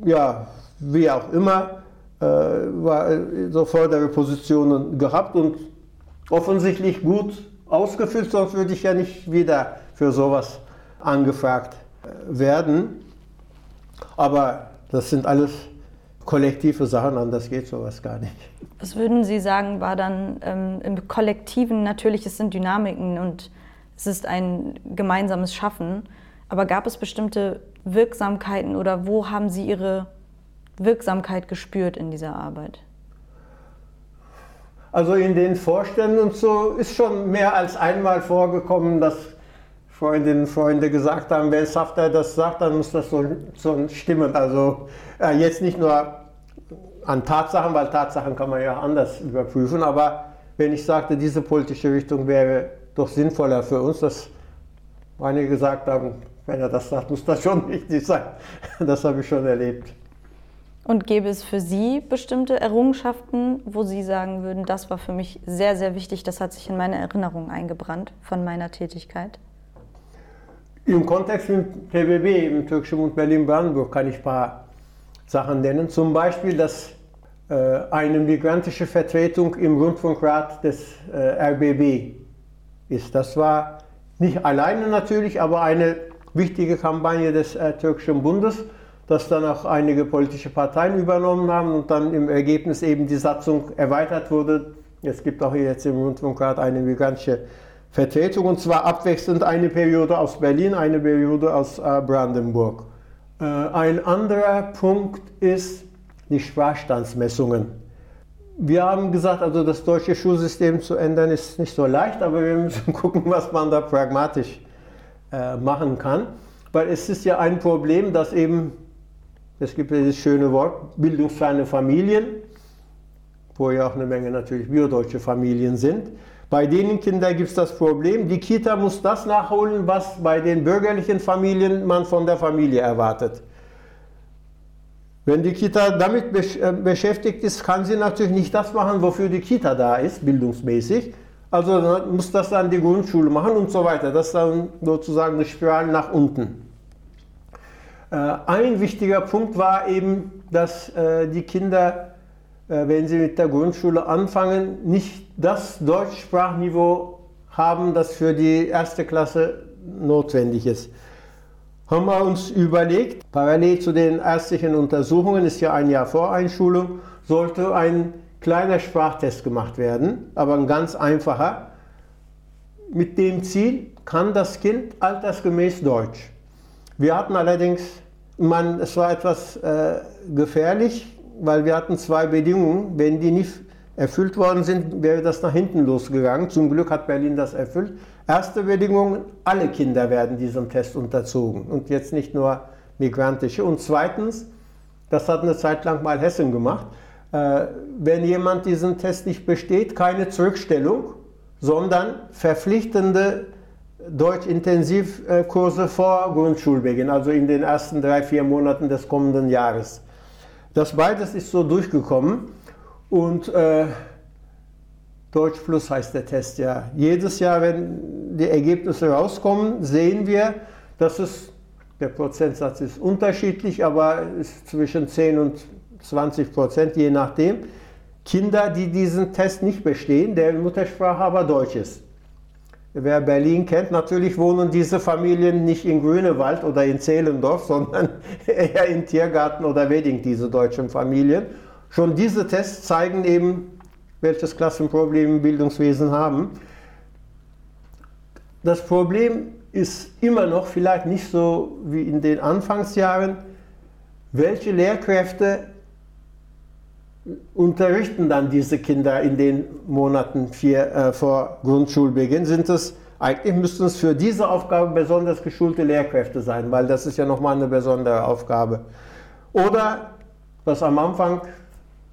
ja, wie auch immer, äh, war, äh, so vordere Positionen gehabt und offensichtlich gut ausgefüllt, sonst würde ich ja nicht wieder für sowas angefragt äh, werden. Aber das sind alles kollektive Sachen, anders geht sowas gar nicht. Was würden Sie sagen, war dann ähm, im Kollektiven natürlich, es sind Dynamiken und es ist ein gemeinsames Schaffen. Aber gab es bestimmte Wirksamkeiten oder wo haben Sie Ihre Wirksamkeit gespürt in dieser Arbeit? Also in den Vorständen und so ist schon mehr als einmal vorgekommen, dass Freundinnen und Freunde gesagt haben, wenn Safter das sagt, dann muss das so, so stimmen. Also äh, jetzt nicht nur an Tatsachen, weil Tatsachen kann man ja anders überprüfen, aber wenn ich sagte, diese politische Richtung wäre doch sinnvoller für uns, dass einige gesagt haben, wenn er das sagt, muss das schon richtig sein. Das habe ich schon erlebt. Und gäbe es für Sie bestimmte Errungenschaften, wo Sie sagen würden, das war für mich sehr, sehr wichtig, das hat sich in meine Erinnerung eingebrannt von meiner Tätigkeit? Im Kontext mit TBB, im Türkischen Bund Berlin-Brandenburg, kann ich ein paar Sachen nennen. Zum Beispiel, dass äh, eine migrantische Vertretung im Rundfunkrat des äh, RBB ist. Das war nicht alleine natürlich, aber eine wichtige Kampagne des äh, türkischen Bundes, das dann auch einige politische Parteien übernommen haben und dann im Ergebnis eben die Satzung erweitert wurde. Es gibt auch jetzt im Rundfunkrat eine migrantische Vertretung und zwar abwechselnd eine Periode aus Berlin, eine Periode aus äh, Brandenburg. Äh, ein anderer Punkt ist die Sprachstandsmessungen. Wir haben gesagt, also das deutsche Schulsystem zu ändern ist nicht so leicht, aber wir müssen gucken, was man da pragmatisch äh, machen kann. Weil es ist ja ein Problem, dass eben, es gibt dieses schöne Wort, bildungsferne Familien, wo ja auch eine Menge natürlich biodeutsche Familien sind, bei denen Kindern gibt es das Problem, die Kita muss das nachholen, was bei den bürgerlichen Familien man von der Familie erwartet. Wenn die Kita damit äh, beschäftigt ist, kann sie natürlich nicht das machen, wofür die Kita da ist, bildungsmäßig. Also muss das dann die Grundschule machen und so weiter. Das ist dann sozusagen eine Spirale nach unten. Äh, ein wichtiger Punkt war eben, dass äh, die Kinder wenn sie mit der Grundschule anfangen, nicht das Deutschsprachniveau haben, das für die erste Klasse notwendig ist. Haben wir uns überlegt, parallel zu den ärztlichen Untersuchungen, ist ja ein Jahr vor Einschulung, sollte ein kleiner Sprachtest gemacht werden, aber ein ganz einfacher. Mit dem Ziel, kann das Kind altersgemäß Deutsch. Wir hatten allerdings, man, es war etwas äh, gefährlich, weil wir hatten zwei Bedingungen. Wenn die nicht erfüllt worden sind, wäre das nach hinten losgegangen. Zum Glück hat Berlin das erfüllt. Erste Bedingung, alle Kinder werden diesem Test unterzogen und jetzt nicht nur migrantische. Und zweitens, das hat eine Zeit lang mal Hessen gemacht, äh, wenn jemand diesen Test nicht besteht, keine Zurückstellung, sondern verpflichtende Deutsch-Intensivkurse vor Grundschulbeginn, also in den ersten drei, vier Monaten des kommenden Jahres. Das beides ist so durchgekommen und äh, Deutsch Plus heißt der Test ja. Jedes Jahr, wenn die Ergebnisse rauskommen, sehen wir, dass es, der Prozentsatz ist unterschiedlich, aber ist zwischen 10 und 20 Prozent, je nachdem, Kinder, die diesen Test nicht bestehen, deren Muttersprache aber Deutsch ist. Wer Berlin kennt, natürlich wohnen diese Familien nicht in Grünewald oder in Zehlendorf, sondern eher in Tiergarten oder Wedding, diese deutschen Familien. Schon diese Tests zeigen eben, welches Klassenproblem im Bildungswesen haben. Das Problem ist immer noch vielleicht nicht so wie in den Anfangsjahren, welche Lehrkräfte unterrichten dann diese Kinder in den Monaten vier, äh, vor Grundschulbeginn? Sind es eigentlich müssten es für diese Aufgabe besonders geschulte Lehrkräfte sein, weil das ist ja nochmal eine besondere Aufgabe. Oder, was am Anfang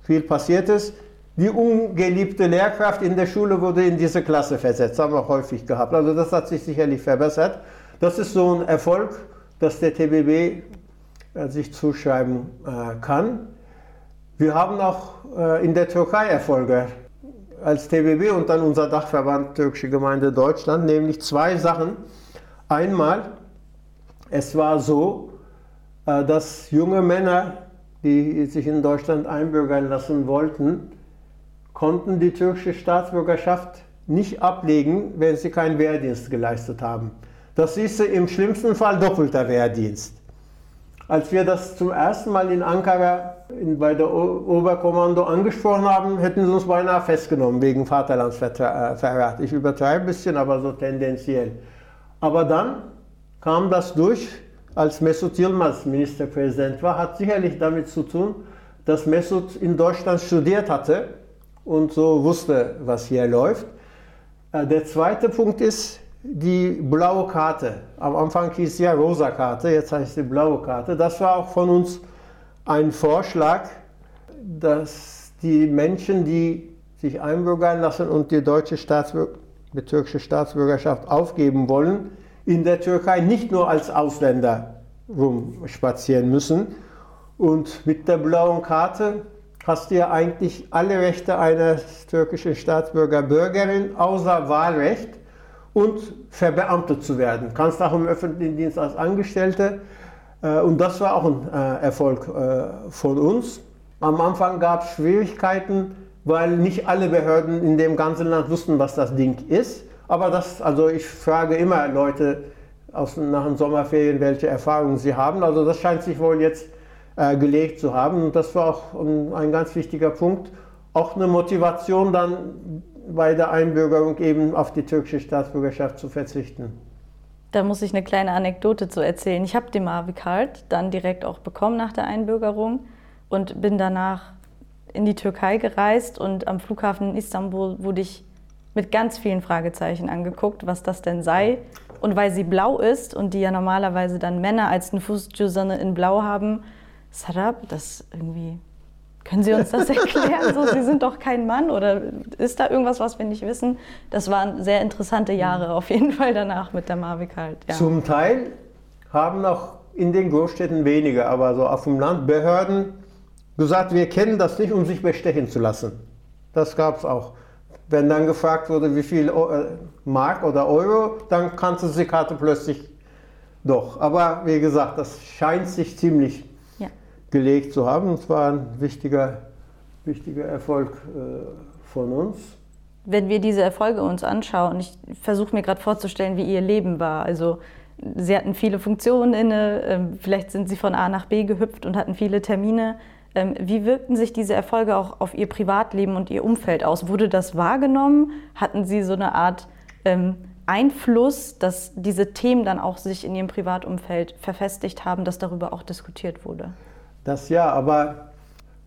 viel passiert ist, die ungeliebte Lehrkraft in der Schule wurde in diese Klasse versetzt. Haben wir häufig gehabt. Also das hat sich sicherlich verbessert. Das ist so ein Erfolg, dass der TBB äh, sich zuschreiben äh, kann. Wir haben auch äh, in der Türkei Erfolge als TBB und dann unser Dachverband Türkische Gemeinde Deutschland, nämlich zwei Sachen. Einmal, es war so, dass junge Männer, die sich in Deutschland einbürgern lassen wollten, konnten die türkische Staatsbürgerschaft nicht ablegen, wenn sie keinen Wehrdienst geleistet haben. Das hieße im schlimmsten Fall doppelter Wehrdienst. Als wir das zum ersten Mal in Ankara bei der Oberkommando angesprochen haben, hätten sie uns beinahe festgenommen wegen Vaterlandsverrat. Ich übertreibe ein bisschen, aber so tendenziell. Aber dann kam das durch, als Mesut Yilmaz Ministerpräsident war, hat sicherlich damit zu tun, dass Mesut in Deutschland studiert hatte und so wusste, was hier läuft. Äh, der zweite Punkt ist die blaue Karte. Am Anfang hieß es ja rosa Karte, jetzt heißt sie blaue Karte. Das war auch von uns ein Vorschlag, dass die Menschen, die sich einbürgern lassen und die deutsche Staatsbürger, die türkische Staatsbürgerschaft aufgeben wollen, in der Türkei nicht nur als Ausländer rumspazieren müssen. Und mit der blauen Karte hast du ja eigentlich alle Rechte eines türkischen Staatsbürger, Bürgerin, außer Wahlrecht und verbeamtet zu werden. Kannst auch im öffentlichen Dienst als Angestellte. Äh, und das war auch ein äh, Erfolg äh, von uns. Am Anfang gab es Schwierigkeiten, weil nicht alle Behörden in dem ganzen Land wussten, was das Ding ist. Aber das, also ich frage immer Leute aus, nach den Sommerferien, welche Erfahrungen sie haben. Also das scheint sich wohl jetzt äh, gelegt zu haben. Und das war auch ein, ganz wichtiger Punkt. Auch eine Motivation dann bei der Einbürgerung eben auf die türkische Staatsbürgerschaft zu verzichten. Da muss ich eine kleine Anekdote zu erzählen. Ich habe den Mavi Card dann direkt auch bekommen nach der Einbürgerung und bin danach in die Türkei gereist und am Flughafen in Istanbul wurde ich mit ganz vielen Fragezeichen angeguckt, was das denn sei. Und weil sie blau ist und die ja normalerweise dann Männer als Nüfuscüzerne in Blau haben, Sarab, das irgendwie. Können Sie uns das erklären? So, Sie sind doch kein Mann oder ist da irgendwas, was wir nicht wissen? Das waren sehr interessante Jahre auf jeden Fall danach mit der Mavic halt. Ja. Zum Teil haben auch in den Großstädten weniger, aber so auf dem Land Behörden gesagt, wir kennen das nicht, um sich bestechen zu lassen. Das gab es auch. Wenn dann gefragt wurde, wie viel äh, Mark oder Euro, dann kannte sie die Karte plötzlich doch. Aber wie gesagt, das scheint sich ziemlich ja. gelegt zu haben. Es war ein wichtiger, wichtiger Erfolg äh, von uns. Wenn wir diese Erfolge uns anschauen, ich versuche mir gerade vorzustellen, wie ihr Leben war. Also Sie hatten viele Funktionen inne, ähm, vielleicht sind Sie von A nach B gehüpft und hatten viele Termine. Ähm, wie wirkten sich diese Erfolge auch auf Ihr Privatleben und Ihr Umfeld aus? Wurde das wahrgenommen? Hatten Sie so eine Art ähm, Einfluss, dass diese Themen dann auch sich in Ihrem Privatumfeld verfestigt haben, dass darüber auch diskutiert wurde? Das ja, aber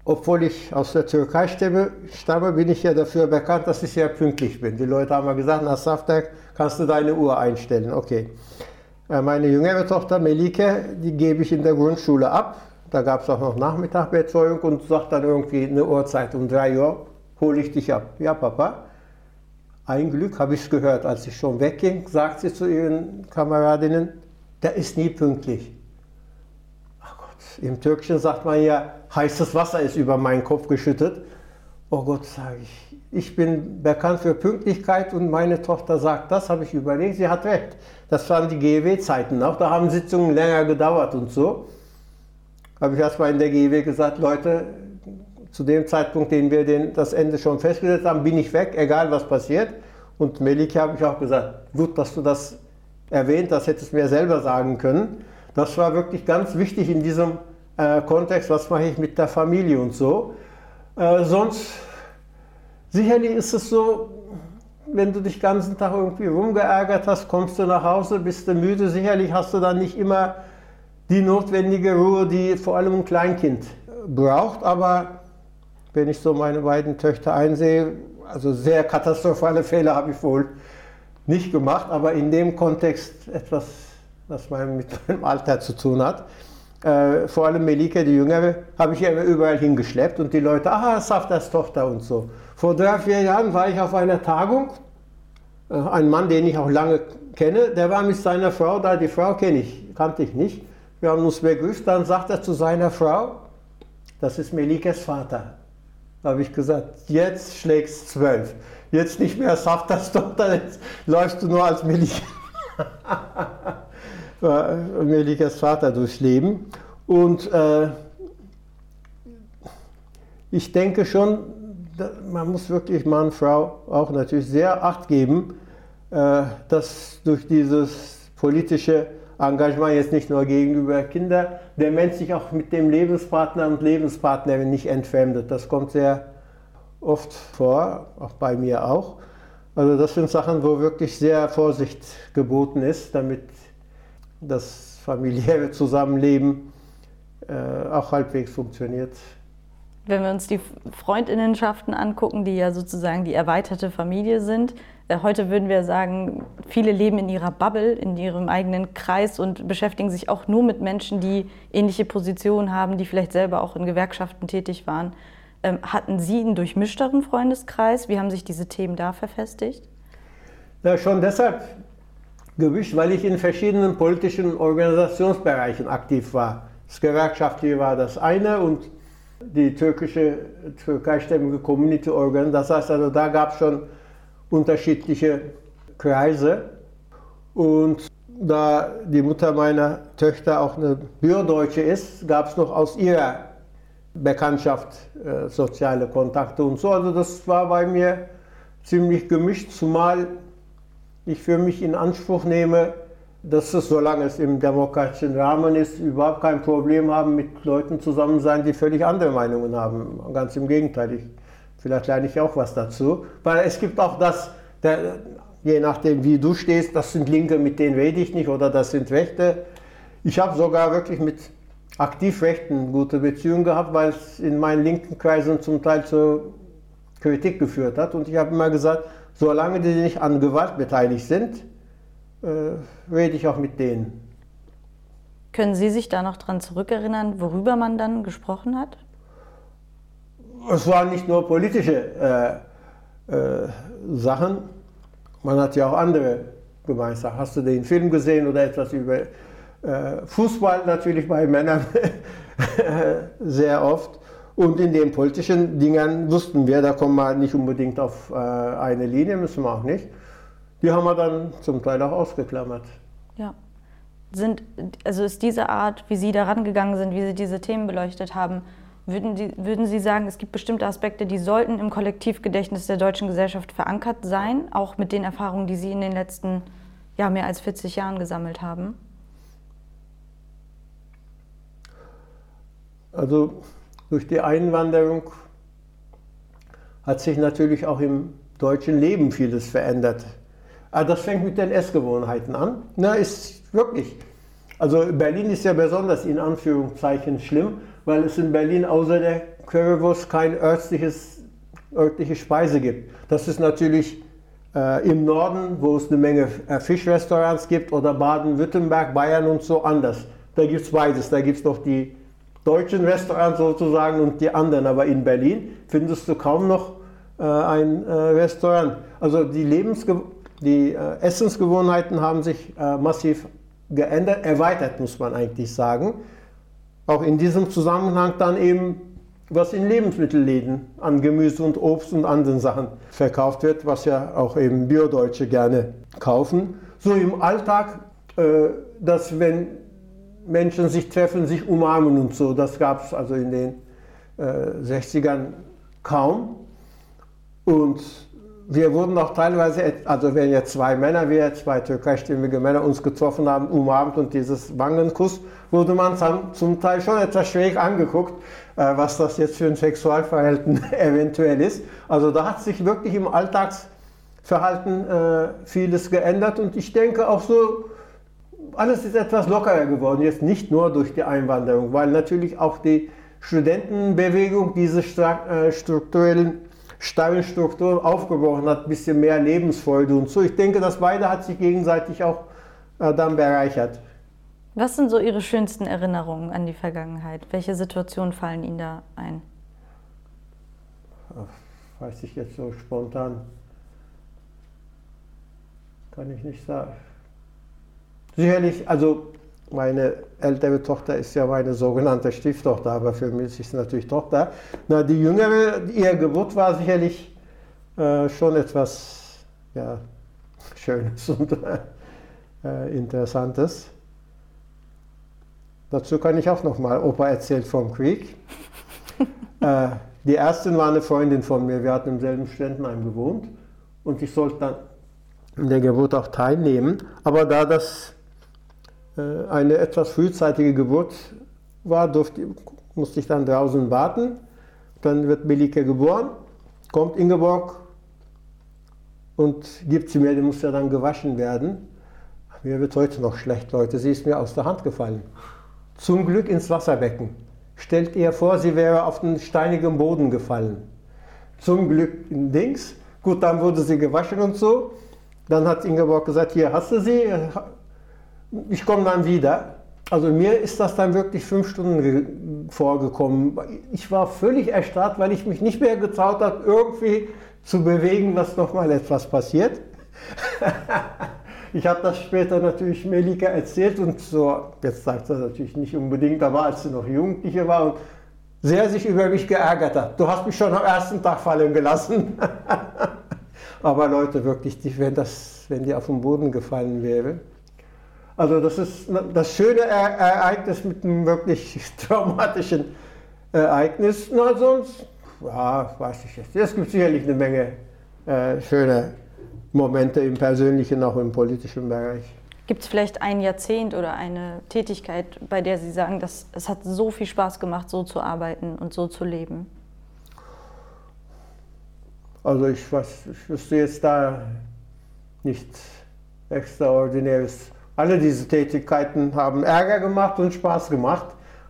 obwohl ich aus der Türkei stamme, stamme bin ich ja dafür bekannt, dass ich sehr pünktlich bin. Die Leute haben mal gesagt, nach Saftak kannst du deine Uhr einstellen. Okay. Äh, meine jüngere Tochter Melike, die gebe ich in der Grundschule ab. Da gab es auch noch Nachmittagbetreuung und sagt dann irgendwie eine Uhrzeit um drei Uhr, hole ich dich ab. Ja, Papa. Ein Glück habe ich es gehört, als ich schon wegging, sagt sie zu ihren Kameradinnen, der ist nie pünktlich. Ach Gott, im Türkischen sagt man ja, heißes Wasser ist über meinen Kopf geschüttet. Oh Gott, sage ich, ich bin bekannt für Pünktlichkeit und meine Tochter sagt das, habe ich überlegt, sie hat recht. Das waren die GEW-Zeiten auch, da haben Sitzungen länger gedauert und so habe ich erstmal in der GW gesagt, Leute, zu dem Zeitpunkt, den wir den, das Ende schon festgesetzt haben, bin ich weg, egal was passiert. Und Melike habe ich auch gesagt, gut, dass du das erwähnt, das hättest du mir selber sagen können. Das war wirklich ganz wichtig in diesem äh, Kontext, was mache ich mit der Familie und so. Äh, sonst, sicherlich ist es so, wenn du dich den ganzen Tag irgendwie rumgeärgert hast, kommst du nach Hause, bist du müde, sicherlich hast du dann nicht immer die notwendige Ruhe, die vor allem ein Kleinkind braucht. Aber wenn ich so meine beiden Töchter einsehe, also sehr katastrophale Fehler habe ich wohl nicht gemacht, aber in dem Kontext etwas, was mit meinem Alter zu tun hat. Äh, vor allem Melike, die Jüngere, habe ich immer überall hingeschleppt und die Leute, aha, Saftas Tochter und so. Vor drei, vier Jahren war ich auf einer Tagung, äh, ein Mann, den ich auch lange kenne, der war mit seiner Frau da, die Frau kenne ich, kannte ich nicht. Wir haben uns begrüßt, dann sagt er zu seiner Frau, das ist Melikes Vater. Da habe ich gesagt, jetzt schlägst zwölf. Jetzt nicht mehr Saftas Tochter, jetzt läufst du nur als Melike. Melikes Vater durchs Leben. Und äh, ich denke schon, man muss wirklich Mann, Frau auch natürlich sehr Acht geben, äh, dass durch dieses politische Engagement jetzt nicht nur gegenüber Kindern, der Mensch sich auch mit dem Lebenspartner und Lebenspartnerin nicht entfremdet. Das kommt sehr oft vor, auch bei mir auch. Also das sind Sachen, wo wirklich sehr Vorsicht geboten ist, damit das familiäre Zusammenleben äh, auch halbwegs funktioniert. Wenn wir uns die Freundinnenschaften angucken, die ja sozusagen die erweiterte Familie sind, heute würden wir sagen, viele leben in ihrer Bubble, in ihrem eigenen Kreis und beschäftigen sich auch nur mit Menschen, die ähnliche Positionen haben, die vielleicht selber auch in Gewerkschaften tätig waren. Ähm, hatten Sie einen durchmischteren Freundeskreis? Wie haben sich diese Themen da verfestigt? Ja, schon deshalb gewischt, weil ich in verschiedenen politischen Organisationsbereichen aktiv war. Das Gewerkschaftliche war das eine und die türkische, türkeistämmige Community Organ. Das heißt also, da gab es schon unterschiedliche Kreise. Und da die Mutter meiner Töchter auch eine Bürdeutsche ist, gab es noch aus ihrer Bekanntschaft äh, soziale Kontakte und so. Also das war bei mir ziemlich gemischt, zumal ich für mich in Anspruch nehme, dass es, solange es im demokratischen Rahmen ist, überhaupt kein Problem haben, mit Leuten zusammen sein, die völlig andere Meinungen haben. Ganz im Gegenteil, ich, vielleicht lerne ich auch was dazu. Weil es gibt auch das, der, je nachdem wie du stehst, das sind Linke, mit denen rede ich nicht, oder das sind Rechte. Ich habe sogar wirklich mit aktiv Rechten gute Beziehungen gehabt, weil es in meinen linken Kreisen zum Teil zur Kritik geführt hat. Und ich habe immer gesagt, solange die nicht an Gewalt beteiligt sind, äh, rede ich auch mit denen. Können Sie sich da noch dran zurückerinnern, worüber man dann gesprochen hat? Es waren nicht nur politische äh, äh, Sachen, man hat ja auch andere gemeinsam. Hast du den Film gesehen oder etwas über äh, Fußball natürlich bei Männern sehr oft. Und in den politischen Dingen wussten wir, da kommen wir nicht unbedingt auf äh, eine Linie, müssen wir auch nicht. Die haben wir dann zum Teil auch ausgeklammert. Ja. Sind, also ist diese Art, wie Sie daran gegangen sind, wie Sie diese Themen beleuchtet haben, würden, die, würden Sie sagen, es gibt bestimmte Aspekte, die sollten im Kollektivgedächtnis der deutschen Gesellschaft verankert sein, auch mit den Erfahrungen, die Sie in den letzten ja, mehr als 40 Jahren gesammelt haben? Also durch die Einwanderung hat sich natürlich auch im deutschen Leben vieles verändert. Aber ah, das fängt mit den Essgewohnheiten an. Na, ist wirklich. Also Berlin ist ja besonders in Anführungszeichen schlimm, weil es in Berlin außer der Currywurst kein örtliches, örtliche Speise gibt. Das ist natürlich äh, im Norden, wo es eine Menge äh, Fischrestaurants gibt, oder Baden-Württemberg, Bayern und so anders. Da gibt es beides. Da gibt es noch die deutschen Restaurants sozusagen und die anderen. Aber in Berlin findest du kaum noch äh, ein äh, Restaurant. Also die Lebensgewohnheiten die äh, Essensgewohnheiten haben sich äh, massiv geändert, erweitert, muss man eigentlich sagen. Auch in diesem Zusammenhang dann eben, was in Lebensmittelläden an Gemüse und Obst und anderen Sachen verkauft wird, was ja auch eben Biodeutsche gerne kaufen. So im Alltag, äh, dass wenn Menschen sich treffen, sich umarmen und so, das gab es also in den äh, 60ern kaum. Und wir wurden auch teilweise, also wenn jetzt zwei Männer, wir zwei türkeistimmige Männer uns getroffen haben, umarmt und dieses Wangenkuss, wurde man zum Teil schon etwas schräg angeguckt, äh, was das jetzt für ein Sexualverhalten eventuell ist. Also da hat sich wirklich im Alltagsverhalten äh, vieles geändert und ich denke auch so, alles ist etwas lockerer geworden, jetzt nicht nur durch die Einwanderung, weil natürlich auch die Studentenbewegung diese äh, strukturellen Steinstrukturen aufgebrochen hat, ein bisschen mehr Lebensfreude und so. Ich denke, das beide hat sich gegenseitig auch äh, dann bereichert. Was sind so Ihre schönsten Erinnerungen an die Vergangenheit? Welche Situationen fallen Ihnen da ein? Ach, weiß ich jetzt so spontan. Kann ich nicht sagen. Sicherlich, also meine ältere Tochter ist ja meine sogenannte Stieftochter, aber für mich ist sie natürlich Tochter. Na, die jüngere, ihr Geburt war sicherlich äh, schon etwas ja, Schönes und äh, Interessantes. Dazu kann ich auch noch mal, Opa erzählt vom Krieg. äh, die erste war eine Freundin von mir, wir hatten im selben Studentenheim gewohnt und ich sollte dann in der Geburt auch teilnehmen. Aber da das eine etwas frühzeitige Geburt war, durfte, musste ich dann draußen warten. Dann wird Melike geboren, kommt Ingeborg und gibt sie mir, die muss ja dann gewaschen werden. Mir wird heute noch schlecht, Leute, sie ist mir aus der Hand gefallen. Zum Glück ins Wasserbecken. stellt ihr vor, sie wäre auf den steinigen Boden gefallen. Zum Glück in Dings. Gut, dann wurde sie gewaschen und so. Dann hat Ingeborg gesagt, hier hast du sie, ich komme dann wieder. Also mir ist das dann wirklich fünf Stunden vorgekommen. Ich war völlig erstarrt, weil ich mich nicht mehr getraut habe, irgendwie zu bewegen, dass nochmal etwas passiert. ich habe das später natürlich Melika erzählt und so, jetzt sagt sie natürlich nicht unbedingt, aber als sie noch Jugendliche war und sehr sich über mich geärgert hat. Du hast mich schon am ersten Tag fallen gelassen. aber Leute, wirklich, wenn, das, wenn die auf den Boden gefallen wäre, also das ist das schöne Ereignis mit einem wirklich traumatischen Ereignis. Na, sonst, ja, weiß ich jetzt. Es gibt sicherlich eine Menge äh, schöne Momente im persönlichen, auch im politischen Bereich. Gibt es vielleicht ein Jahrzehnt oder eine Tätigkeit, bei der Sie sagen, dass es hat so viel Spaß gemacht, so zu arbeiten und so zu leben? Also ich, weiß, ich wüsste jetzt da nichts Extraordinäres alle diese Tätigkeiten haben Ärger gemacht und Spaß gemacht,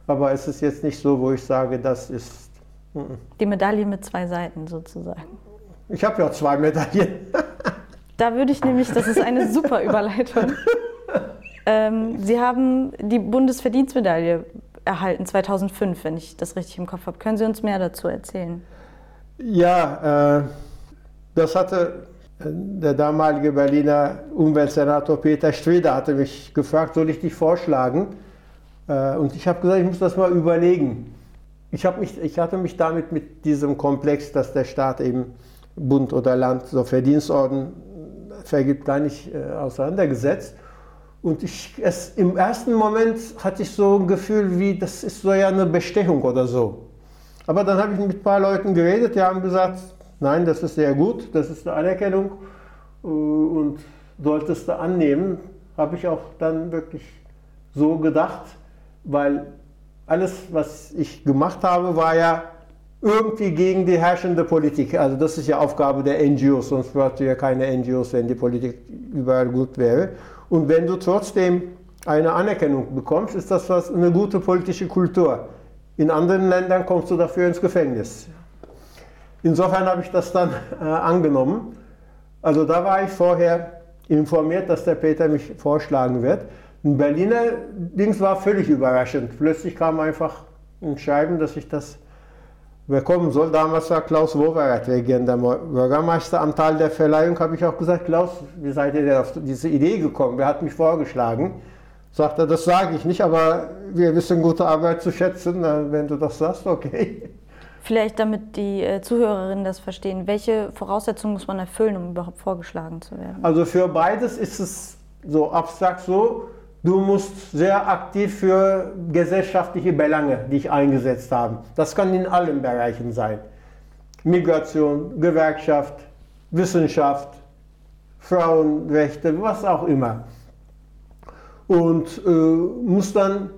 aber es ist jetzt nicht so, wo ich sage, das ist. Die Medaille mit zwei Seiten sozusagen. Ich habe ja zwei Medaillen. da würde ich nämlich, das ist eine super Überleitung. Ähm, Sie haben die Bundesverdienstmedaille erhalten 2005, wenn ich das richtig im Kopf habe. Können Sie uns mehr dazu erzählen? Ja, äh, das hatte der damalige Berliner Umweltsenator Peter Streder hatte mich gefragt, soll ich dich vorschlagen? Äh, und ich habe gesagt, ich muss das mal überlegen. Ich, mich, ich hatte mich damit mit diesem Komplex, dass der Staat eben Bund oder Land so Verdienstorden vergibt, gar nicht äh, auseinandergesetzt. Und ich, es, im ersten Moment hatte ich so ein Gefühl, wie das ist so ja eine Bestechung oder so. Aber dann habe ich mit ein paar Leuten geredet, die haben gesagt, Nein, das ist sehr gut, das ist eine Anerkennung äh, und solltest du annehmen, habe ich auch dann wirklich so gedacht, weil alles, was ich gemacht habe, war ja irgendwie gegen die herrschende Politik. Also das ist ja Aufgabe der NGOs, sonst bräuchte ja keine NGOs, wenn die Politik überall gut wäre. Und wenn du trotzdem eine Anerkennung bekommst, ist das was, eine gute politische Kultur. In anderen Ländern kommst du dafür ins Gefängnis. Insofern habe ich das dann äh, angenommen. Also da war ich vorher informiert, dass der Peter mich vorschlagen wird. Ein Berliner Dings war völlig überraschend. Plötzlich kam einfach ein Schreiben, dass ich das bekommen soll. Damals war Klaus Wowereit regierender Bürgermeister. Am Teil der Verleihung habe ich auch gesagt, Klaus, wie seid ihr denn auf diese Idee gekommen? Wer hat mich vorgeschlagen? Sagt er, das sage ich nicht, aber wir wissen gute Arbeit zu schätzen. Wenn du das sagst, okay. Vielleicht damit die äh, Zuhörerinnen das verstehen, welche Voraussetzungen muss man erfüllen, um überhaupt vorgeschlagen zu werden? Also für beides ist es so abstrakt so, du musst sehr aktiv für gesellschaftliche Belange dich eingesetzt haben. Das kann in allen Bereichen sein. Migration, Gewerkschaft, Wissenschaft, Frauenrechte, was auch immer. Und äh, muss dann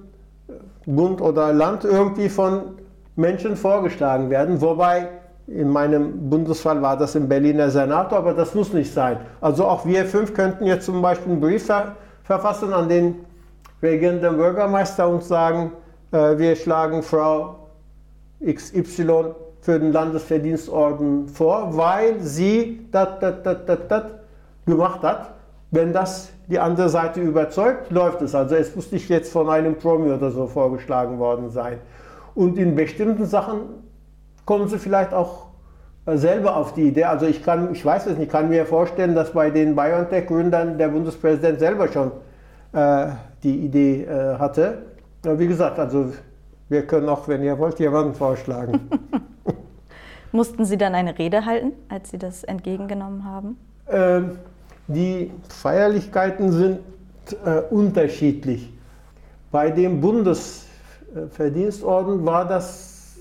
Bund oder Land irgendwie von Menschen vorgeschlagen werden, wobei in meinem Bundesfall war das im Berliner Senat, aber das muss nicht sein. Also auch wir fünf könnten jetzt zum Beispiel einen Brief ver verfassen an den regierenden Bürgermeister und sagen, äh, wir schlagen Frau XY für den Landesverdienstorden vor, weil sie dat, dat, dat, dat, dat gemacht hat. Wenn das die andere Seite überzeugt, läuft es. Also es muss nicht jetzt von einem Promi oder so vorgeschlagen worden sein. Und in bestimmten Sachen kommen sie vielleicht auch äh, selber auf die Idee. Also ich kann, ich weiß es nicht, ich kann mir vorstellen, dass bei den BioNTech-Gründern der Bundespräsident selber schon äh, die Idee äh, hatte. Ja, wie gesagt, also wir können auch, wenn ihr wollt, jemanden vorschlagen. Mussten Sie dann eine Rede halten, als Sie das entgegengenommen haben? Ähm, die Feierlichkeiten sind äh, unterschiedlich. Bei dem Bundes Verdienstorden war das,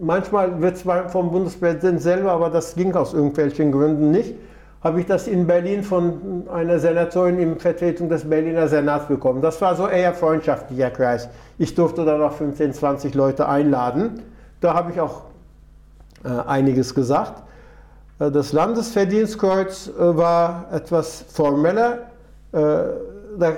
manchmal wird zwar vom Bundespräsidenten selber, aber das ging aus irgendwelchen Gründen nicht, habe ich das in Berlin von einer Senatorin in Vertretung des Berliner Senats bekommen. Das war so eher freundschaftlicher Kreis. Ich durfte dann noch 15, 20 Leute einladen. Da habe ich auch äh, einiges gesagt. Äh, das Landesverdienstkreuz äh, war etwas formeller. Äh, da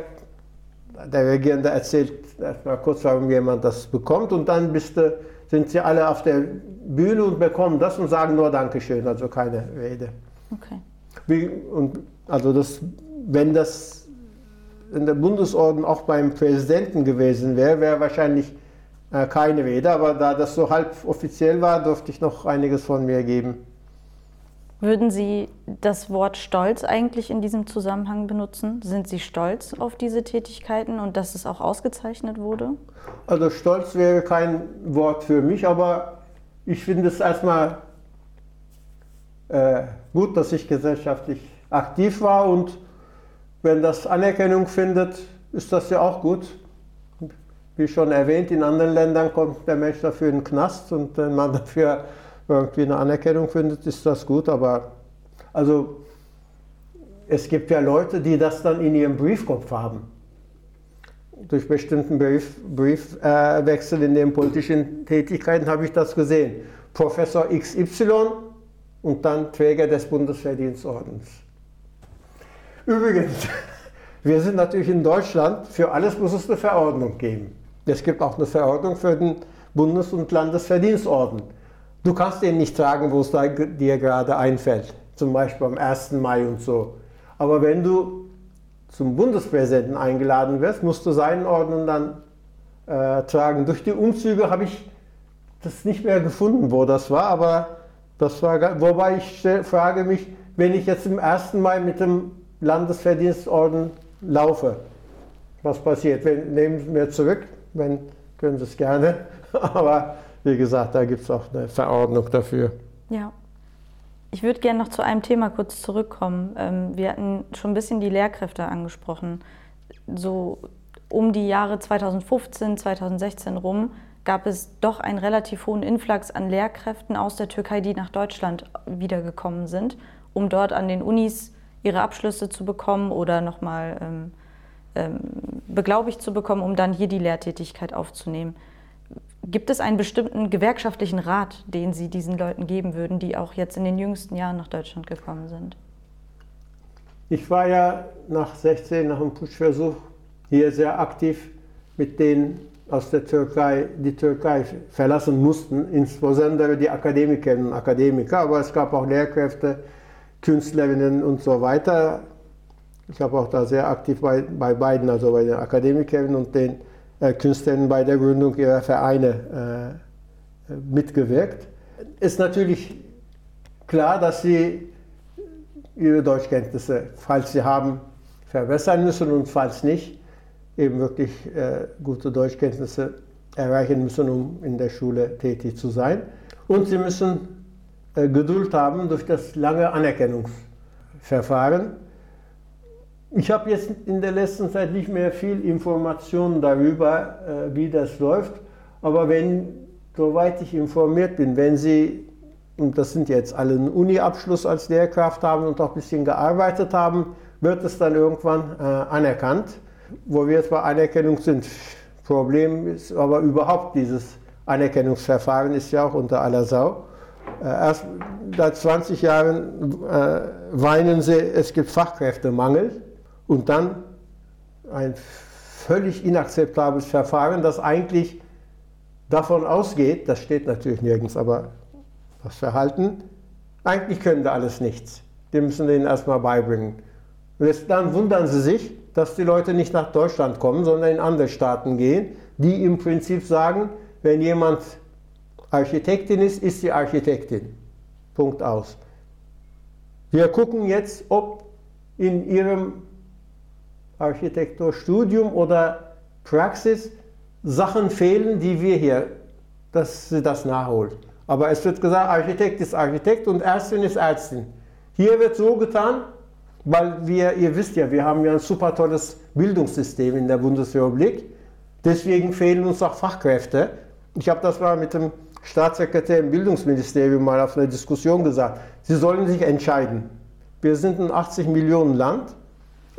der Regierende erzählt erstmal kurz, warum jemand das bekommt und dann bist du, sind sie alle auf der Bühne und bekommen das und sagen nur Dankeschön, also keine Rede. Okay. Wie, und also das, wenn das in der Bundesorden auch beim Präsidenten gewesen wäre, wäre wahrscheinlich äh, keine Rede, aber da das so halb offiziell war, durfte ich noch einiges von mir geben. Würden Sie das Wort Stolz eigentlich in diesem Zusammenhang benutzen? Sind Sie stolz auf diese Tätigkeiten und dass es auch ausgezeichnet wurde? Also Stolz wäre kein Wort für mich, aber ich finde es erstmal äh, gut, dass ich gesellschaftlich aktiv war und wenn das Anerkennung findet, ist das ja auch gut. Wie schon erwähnt, in anderen Ländern kommt der Mensch dafür in den Knast und wenn man dafür irgendwie eine Anerkennung findet, ist das gut. Aber also es gibt ja Leute, die das dann in ihrem Briefkopf haben. Durch bestimmten Brief, Briefwechsel äh, in den politischen Tätigkeiten habe ich das gesehen. Professor XY und dann Träger des Bundesverdienstordens. Übrigens, wir sind natürlich in Deutschland, für alles muss es eine Verordnung geben. Es gibt auch eine Verordnung für den Bundes- und Landesverdienstorden. Du kannst den nicht tragen, wo es dir gerade einfällt, zum Beispiel am 1. Mai und so. Aber wenn du zum Bundespräsidenten eingeladen wirst, musst du seinen Orden dann äh, tragen. Durch die Umzüge habe ich das nicht mehr gefunden, wo das war, aber das war, wobei ich frage mich, wenn ich jetzt im 1. Mai mit dem Landesverdienstorden laufe, was passiert? Wenn, nehmen Sie mir zurück, wenn, können Sie es gerne, aber wie gesagt, da gibt es auch eine Verordnung dafür. Ja. Ich würde gerne noch zu einem Thema kurz zurückkommen. Ähm, wir hatten schon ein bisschen die Lehrkräfte angesprochen. So um die Jahre 2015, 2016 rum gab es doch einen relativ hohen Influx an Lehrkräften aus der Türkei, die nach Deutschland wiedergekommen sind, um dort an den Unis ihre Abschlüsse zu bekommen oder nochmal ähm, ähm, beglaubigt zu bekommen, um dann hier die Lehrtätigkeit aufzunehmen. Gibt es einen bestimmten gewerkschaftlichen Rat, den Sie diesen Leuten geben würden, die auch jetzt in den jüngsten Jahren nach Deutschland gekommen sind? Ich war ja nach 16, nach dem Putschversuch, hier sehr aktiv mit denen aus der Türkei, die Türkei verlassen mussten, insbesondere die Akademikerinnen und Akademiker, aber es gab auch Lehrkräfte, Künstlerinnen und so weiter. Ich habe auch da sehr aktiv bei, bei beiden, also bei den Akademikerinnen und den Künstlern bei der Gründung ihrer Vereine äh, mitgewirkt. Ist natürlich klar, dass sie ihre Deutschkenntnisse, falls sie haben, verbessern müssen und falls nicht, eben wirklich äh, gute Deutschkenntnisse erreichen müssen, um in der Schule tätig zu sein. Und sie müssen äh, Geduld haben durch das lange Anerkennungsverfahren. Ich habe jetzt in der letzten Zeit nicht mehr viel Informationen darüber, äh, wie das läuft, aber wenn, soweit ich informiert bin, wenn Sie, und das sind jetzt alle einen Uni-Abschluss als Lehrkraft haben und auch ein bisschen gearbeitet haben, wird es dann irgendwann äh, anerkannt, wo wir jetzt bei Anerkennung sind. Problem ist aber überhaupt dieses Anerkennungsverfahren ist ja auch unter aller Sau. Äh, erst seit 20 Jahren äh, weinen sie, es gibt Fachkräftemangel und dann ein völlig inakzeptables Verfahren, das eigentlich davon ausgeht, das steht natürlich nirgends, aber das Verhalten, eigentlich können da alles nichts. Die müssen denen erstmal beibringen. Und dann wundern sie sich, dass die Leute nicht nach Deutschland kommen, sondern in andere Staaten gehen, die im Prinzip sagen, wenn jemand Architektin ist, ist sie Architektin. Punkt aus. Wir gucken jetzt, ob in ihrem Architekturstudium oder Praxis Sachen fehlen, die wir hier, dass sie das nachholt. Aber es wird gesagt, Architekt ist Architekt und Ärztin ist Ärztin. Hier wird so getan, weil wir, ihr wisst ja, wir haben ja ein super tolles Bildungssystem in der Bundesrepublik. Deswegen fehlen uns auch Fachkräfte. Ich habe das mal mit dem Staatssekretär im Bildungsministerium mal auf einer Diskussion gesagt, Sie sollen sich entscheiden. Wir sind ein 80 Millionen Land.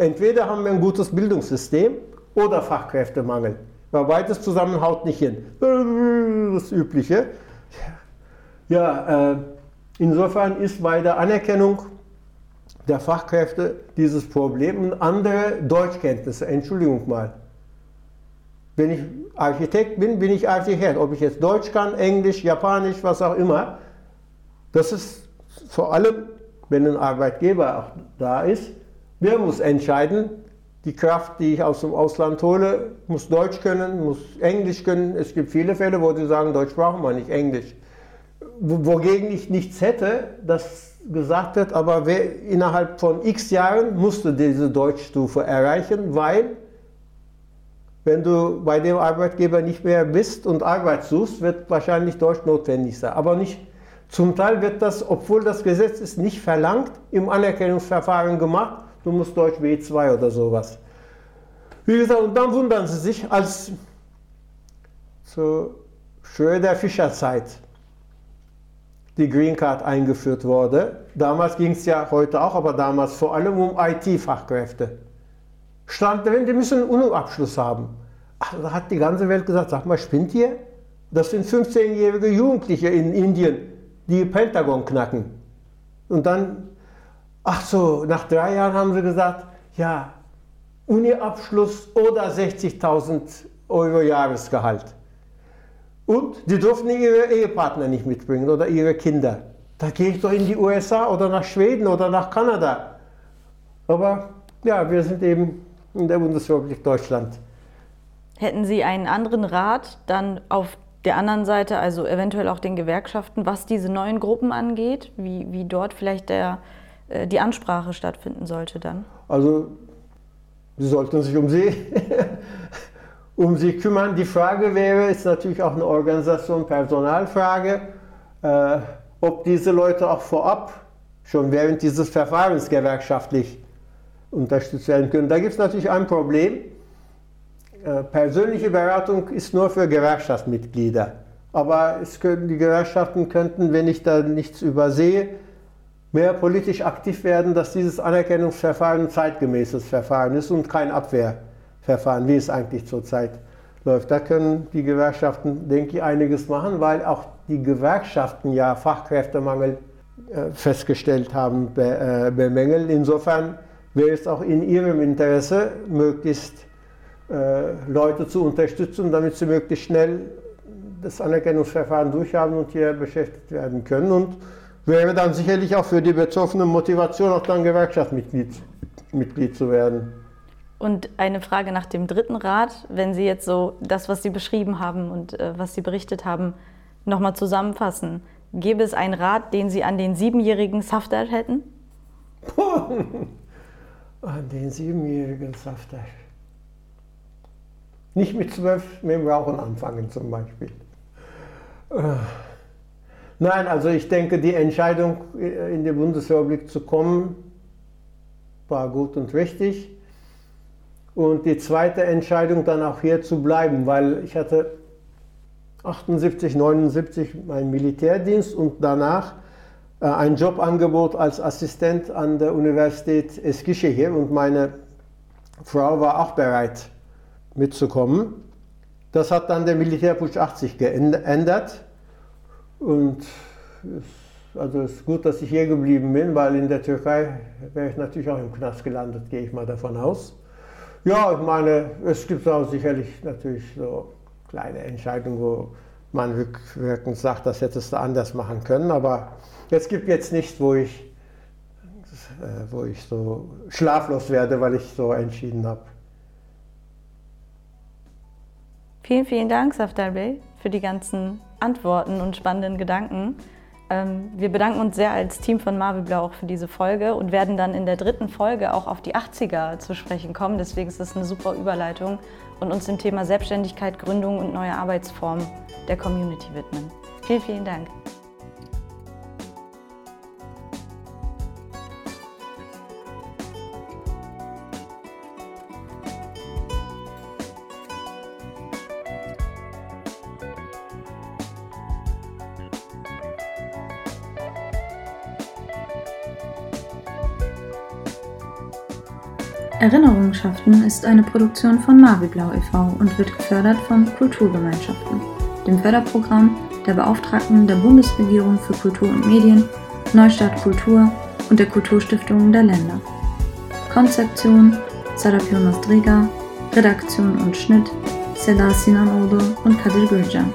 Entweder haben wir ein gutes Bildungssystem oder Fachkräftemangel. Weil beides zusammen haut nicht hin. Das Übliche. Ja, äh, insofern ist bei der Anerkennung der Fachkräfte dieses Problem und andere Deutschkenntnisse. Entschuldigung mal. Wenn ich Architekt bin, bin ich Architekt. Ob ich jetzt Deutsch kann, Englisch, Japanisch, was auch immer. Das ist vor allem, wenn ein Arbeitgeber auch da ist, der muss entscheiden, die Kraft, die ich aus dem Ausland hole, muss Deutsch können, muss Englisch können. Es gibt viele Fälle, wo sie sagen, Deutsch brauchen wir nicht, Englisch. Wogegen ich nichts hätte, dass gesagt wird, aber wer innerhalb von x Jahren musste diese Deutschstufe erreichen, weil wenn du bei dem Arbeitgeber nicht mehr bist und Arbeit suchst, wird wahrscheinlich Deutsch notwendig sein. Aber nicht, zum Teil wird das, obwohl das Gesetz ist, nicht verlangt, im Anerkennungsverfahren gemacht. Du musst Deutsch B2 oder sowas. Wie gesagt, und dann wundern sie sich, als zur Schröder-Fischer-Zeit die Green Card eingeführt wurde. Damals ging es ja heute auch, aber damals vor allem um IT-Fachkräfte. Stand drin, die müssen einen UNO-Abschluss haben. Ach, da hat die ganze Welt gesagt, sag mal, spinnt ihr? Das sind 15-jährige Jugendliche in Indien, die Pentagon knacken. Und dann, ach so, nach drei Jahren haben sie gesagt, ja, Uni-Abschluss oder 60.000 Euro Jahresgehalt. Und die durften ihre Ehepartner nicht mitbringen oder ihre Kinder. Da gehe ich doch in die USA oder nach Schweden oder nach Kanada. Aber ja, wir sind eben in der Bundesrepublik Deutschland. Hätten Sie einen anderen Rat dann auf der anderen Seite, also eventuell auch den Gewerkschaften, was diese neuen Gruppen angeht, wie, wie dort vielleicht der, die Ansprache stattfinden sollte dann? Also, Sie sollten sich um sie um sie kümmern. Die Frage wäre, ist natürlich auch eine Organisation, Personalfrage, äh, ob diese Leute auch vorab schon während dieses Verfahrens gewerkschaftlich unterstützt werden können. Da gibt es natürlich ein Problem. Äh, persönliche Beratung ist nur für Gewerkschaftsmitglieder. Aber können, die Gewerkschaften könnten, wenn ich da nichts übersehe, mehr politisch aktiv werden, dass dieses Anerkennungsverfahren ein zeitgemäßes Verfahren ist und kein Abwehr. Verfahren, wie es eigentlich zurzeit läuft. Da können die Gewerkschaften, denke ich, einiges machen, weil auch die Gewerkschaften ja Fachkräftemangel äh, festgestellt haben, äh, bemängeln. Insofern wäre es auch in ihrem Interesse, möglichst äh, Leute zu unterstützen, damit sie möglichst schnell das Anerkennungsverfahren durchhaben und hier beschäftigt werden können. Und wäre dann sicherlich auch für die Betroffenen Motivation, auch dann Gewerkschaftsmitglied Mitglied zu werden. Und eine Frage nach dem dritten Rat, wenn Sie jetzt so das, was Sie beschrieben haben und äh, was Sie berichtet haben, nochmal zusammenfassen. Gäbe es einen Rat, den Sie an den siebenjährigen Safdar hätten? an den siebenjährigen Safdar. Nicht mit zwölf mit dem Rauchen anfangen zum Beispiel. Äh. Nein, also ich denke, die Entscheidung, äh, in die Bundesrepublik zu kommen, war gut und richtig. Und die zweite Entscheidung dann auch hier zu bleiben, weil ich hatte 78, 79 meinen Militärdienst und danach äh, ein Jobangebot als Assistent an der Universität Eskişehir und meine Frau war auch bereit mitzukommen. Das hat dann der Militärputsch 80 geändert und es, also es ist gut, dass ich hier geblieben bin, weil in der Türkei wäre ich natürlich auch im Knast gelandet, gehe ich mal davon aus. Ja, ich meine, es gibt auch sicherlich natürlich so kleine Entscheidungen, wo man rückwirkend sagt, das hättest du anders machen können, aber es gibt jetzt nichts, wo ich, äh, wo ich so schlaflos werde, weil ich so entschieden habe. Vielen, vielen Dank, Safdar Bey, für die ganzen Antworten und spannenden Gedanken. Ähm, wir bedanken uns sehr als Team von Marvel Blau auch für diese Folge und werden dann in der dritten Folge auch auf die 80er zu sprechen kommen. Deswegen ist das eine super Überleitung und uns dem Thema Selbstständigkeit, Gründung und neue Arbeitsformen der Community widmen. Vielen, vielen Dank. Erinnerungsschaften ist eine Produktion von Maviblau e.V. und wird gefördert von Kulturgemeinschaften, dem Förderprogramm der Beauftragten der Bundesregierung für Kultur und Medien, Neustadt Kultur und der Kulturstiftungen der Länder. Konzeption Sarapio Nostriga, Redaktion und Schnitt Seda Sinanoğlu und Kadir Gürcan.